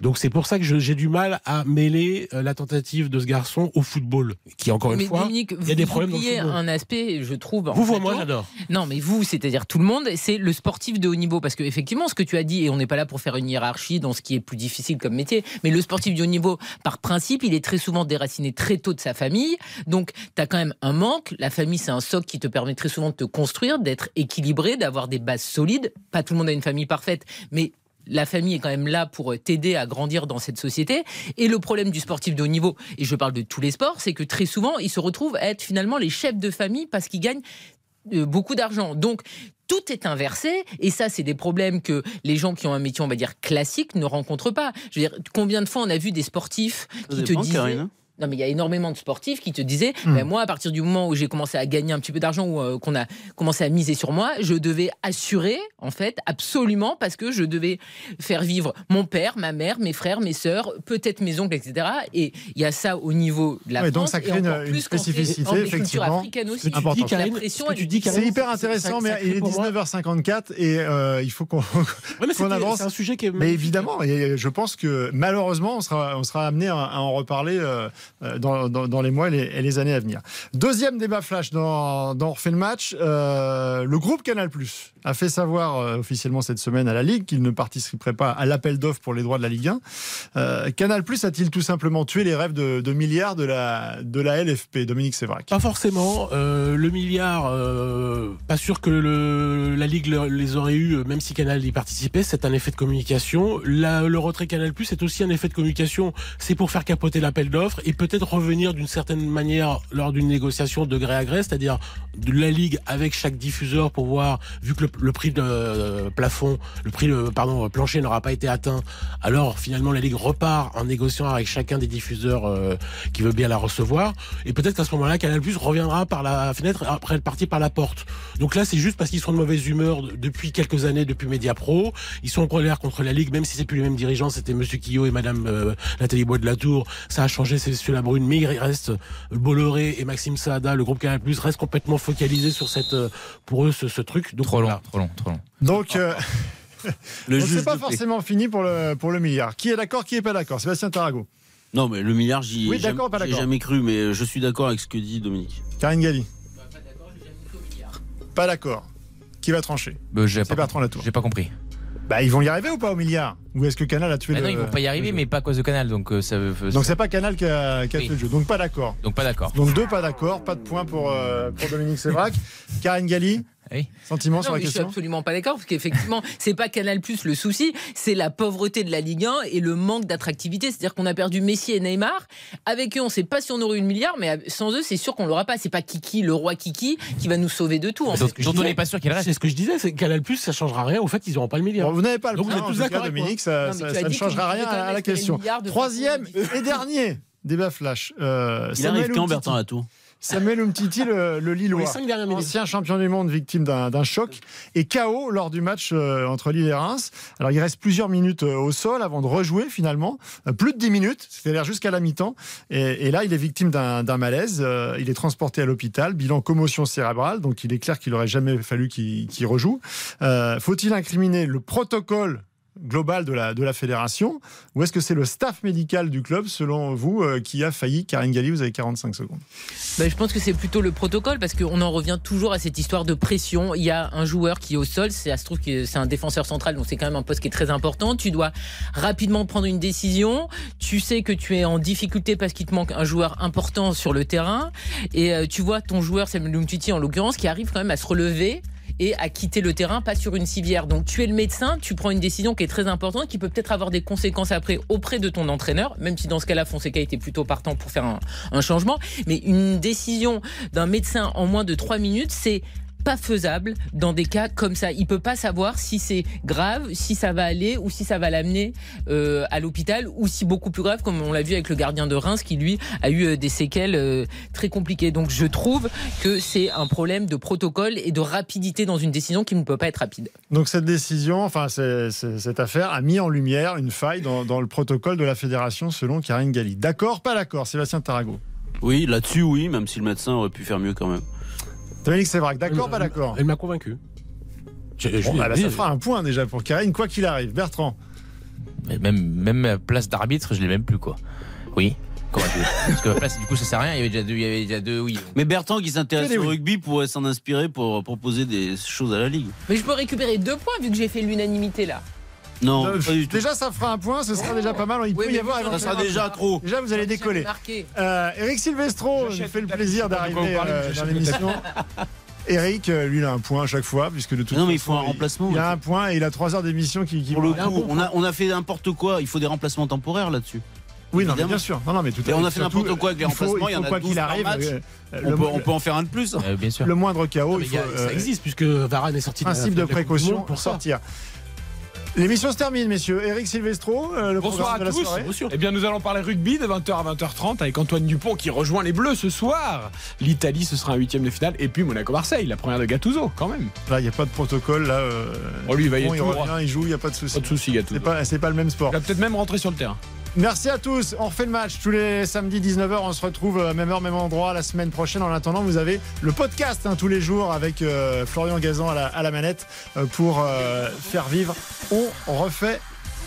Donc c'est pour ça que j'ai du mal à mêler la tentative de ce garçon au football, qui encore une fois, il y a des problèmes. Vous un aspect, je trouve. Vous, moi, j'adore. Non, mais vous, c'est-à-dire tout le monde, c'est le sportif de haut niveau, parce que effectivement, ce que tu as dit, et on n'est pas là pour faire une hiérarchie dans ce qui est plus difficile comme métier, mais le sportif de haut niveau, par principe, il est très souvent déraciné très tôt de sa famille, donc tu as quand même un manque. La famille, c'est un socle qui te permet très souvent de te construire, d'être équilibré, d'avoir des bases solides. Pas tout le monde a une famille parfaite, mais la famille est quand même là pour t'aider à grandir dans cette société. Et le problème du sportif de haut niveau, et je parle de tous les sports, c'est que très souvent, ils se retrouvent à être finalement les chefs de famille parce qu'ils gagnent euh, beaucoup d'argent. Donc, tout est inversé et ça c'est des problèmes que les gens qui ont un métier on va dire classique ne rencontrent pas. Je veux dire combien de fois on a vu des sportifs qui te disent non, mais il y a énormément de sportifs qui te disaient, hmm. ben, moi, à partir du moment où j'ai commencé à gagner un petit peu d'argent ou euh, qu'on a commencé à miser sur moi, je devais assurer, en fait, absolument, parce que je devais faire vivre mon père, ma mère, mes frères, mes sœurs, peut-être mes oncles, etc. Et il y a ça au niveau de la France. Donc ça crée une, spécificité, effectivement. africaine aussi. C'est hyper intéressant, mais il est 19h54 et euh, il faut qu'on avance. C'est un sujet qui est. Mais évidemment, et je pense que malheureusement, on sera, on sera amené à, en reparler. Euh, dans, dans, les mois et les, années à venir. Deuxième débat flash dans, dans le match. le groupe Canal a fait savoir officiellement cette semaine à la Ligue qu'il ne participerait pas à l'appel d'offres pour les droits de la Ligue 1. Canal Plus a-t-il tout simplement tué les rêves de, milliards de la, de la LFP Dominique Sévrac? Pas forcément. le milliard, pas sûr que la Ligue les aurait eu, même si Canal y participait. C'est un effet de communication. le retrait Canal Plus est aussi un effet de communication. C'est pour faire capoter l'appel d'offres et peut-être revenir d'une certaine manière lors d'une négociation de gré à gré, c'est-à-dire de la Ligue avec chaque diffuseur pour voir, vu que le, prix de euh, plafond, le prix, de, pardon, plancher n'aura pas été atteint, alors finalement la Ligue repart en négociant avec chacun des diffuseurs euh, qui veut bien la recevoir. Et peut-être qu'à ce moment-là, Canal Plus reviendra par la fenêtre après être parti par la porte. Donc là, c'est juste parce qu'ils sont de mauvaise humeur depuis quelques années, depuis Mediapro. Ils sont en colère contre la Ligue, même si c'est plus les mêmes dirigeants. C'était Monsieur Quillot et Madame euh, Nathalie Bois de la Tour. Ça a changé, c'est sur la brune, mais il reste Bolloré et Maxime Saada, le groupe Canal Plus reste complètement focalisé sur cette, euh, pour eux, ce, truc. Donc, trop long, trop long, trop long. Donc. Euh... le c'est pas forcément fini pour le, pour le milliard. Qui est d'accord, qui est pas d'accord? Sébastien Tarago. Non, mais le milliard, j'y oui, ai, jamais, jamais cru, mais je suis d'accord avec ce que dit Dominique. Karine Galli. Pas d'accord. Qui va trancher? Bah, C'est Bertrand Latour. J'ai pas compris. Bah, ils vont y arriver ou pas au milliard? Ou est-ce que Canal a tué bah le Non, ils vont pas y arriver, mais pas à cause de Canal. Donc euh, ça Donc c'est pas Canal qui a, qui a fait le jeu. Donc pas d'accord. Donc pas d'accord. Donc deux pas d'accord. Pas de point pour, euh, pour Dominique Sévrac. Karine Galli Sentiment sur la question Je suis absolument pas d'accord parce qu'effectivement, c'est pas Canal Plus le souci, c'est la pauvreté de la Ligue 1 et le manque d'attractivité. C'est-à-dire qu'on a perdu Messi et Neymar. Avec eux, on sait pas si on aurait eu une milliard, mais sans eux, c'est sûr qu'on l'aura pas. C'est pas Kiki, le roi Kiki, qui va nous sauver de tout. En fait. on n'est pas sûr qu'il reste. C'est ce que je disais, c'est Canal Plus, ça changera rien. Au fait, ils n'auront pas le milliard. vous n'avez pas le Donc, vous êtes tous Dominique, ça, ça, ne changera rien à la question. Troisième et dernier débat flash. Euh, Il arrive quand Bertrand Latour Samuel Umtiti, le, le Lillois, ancien champion du monde, victime d'un choc, et KO lors du match euh, entre Lille et Reims. Alors il reste plusieurs minutes euh, au sol avant de rejouer finalement, euh, plus de 10 minutes, c'est-à-dire jusqu'à la mi-temps. Et, là, il est victime d'un malaise. il est transporté à l'hôpital, bilan commotion cérébrale, donc il est clair qu'il aurait jamais fallu qu'il rejoue. Faut-il incriminer le protocole global de la, de la fédération Ou est-ce que c'est le staff médical du club, selon vous, euh, qui a failli Karine Galli, vous avez 45 secondes. Ben, je pense que c'est plutôt le protocole, parce qu'on en revient toujours à cette histoire de pression. Il y a un joueur qui est au sol, c'est, se c'est un défenseur central, donc c'est quand même un poste qui est très important. Tu dois rapidement prendre une décision. Tu sais que tu es en difficulté parce qu'il te manque un joueur important sur le terrain. Et euh, tu vois ton joueur, Samuel Umtiti en l'occurrence, qui arrive quand même à se relever et à quitter le terrain, pas sur une civière. Donc tu es le médecin, tu prends une décision qui est très importante, qui peut peut-être avoir des conséquences après auprès de ton entraîneur, même si dans ce cas-là, Fonseca était plutôt partant pour faire un, un changement. Mais une décision d'un médecin en moins de trois minutes, c'est pas faisable dans des cas comme ça. Il peut pas savoir si c'est grave, si ça va aller ou si ça va l'amener euh, à l'hôpital ou si beaucoup plus grave, comme on l'a vu avec le gardien de Reims qui lui a eu euh, des séquelles euh, très compliquées. Donc je trouve que c'est un problème de protocole et de rapidité dans une décision qui ne peut pas être rapide. Donc cette décision, enfin cette affaire a mis en lumière une faille dans, dans le protocole de la fédération selon Karine Galli. D'accord, pas d'accord, Sébastien Tarago? Oui, là-dessus oui, même si le médecin aurait pu faire mieux quand même. Dominique Sévrac, d'accord, pas d'accord Elle m'a convaincu. Bah, ça fera un point déjà pour Karine, quoi qu'il arrive. Bertrand même, même place d'arbitre, je l'ai même plus, quoi. Oui. Parce que place, du coup, ça sert à rien. Il y avait déjà deux, il y avait déjà deux oui. Mais Bertrand, qui s'intéresse au rugby, pourrait s'en inspirer pour proposer des choses à la Ligue. Mais je peux récupérer deux points vu que j'ai fait l'unanimité là. Non, déjà ça fera un point, ce sera déjà pas mal. Il peut y avoir. Ça sera déjà trop. Déjà vous allez décoller. Euh, Eric Silvestro, nous fait le plaisir d'arriver euh, dans l'émission. Eric, euh, lui, il a un point à chaque fois, puisque de toute Non, mais il faut un remplacement. Il, a un point et il a trois heures d'émission qui, Pour le coup, on a, on a fait n'importe quoi. Il faut des remplacements temporaires là-dessus. Oui, non, bien sûr. Non, non, mais tout et on a fait n'importe quoi avec les remplacements. Il, y en a quoi qu'il arrive. on, peut, on, peut, en faire un de plus. bien sûr. Le moindre chaos. il faut, ça existe puisque Varane est sorti. Principe de, de précaution pour sortir. L'émission se termine, messieurs. Eric Silvestro, euh, le Bonsoir à tous. Eh bien, nous allons parler rugby de 20h à 20h30 avec Antoine Dupont qui rejoint les Bleus ce soir. L'Italie, ce sera un huitième de finale. Et puis Monaco-Marseille, la première de Gattuso, quand même. Là, il n'y a pas de protocole. Là, euh, oh, lui, il va y il revient, il joue, il n'y a pas de souci. Pas de souci, Gattuso. C'est pas, pas le même sport. Il va peut-être même rentrer sur le terrain. Merci à tous. On refait le match tous les samedis 19h. On se retrouve euh, même heure, même endroit la semaine prochaine. En attendant, vous avez le podcast hein, tous les jours avec euh, Florian Gazan à la, manette euh, pour faire vivre. On refait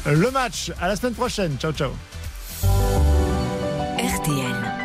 le match. À la semaine prochaine. Ciao, ciao. RTL.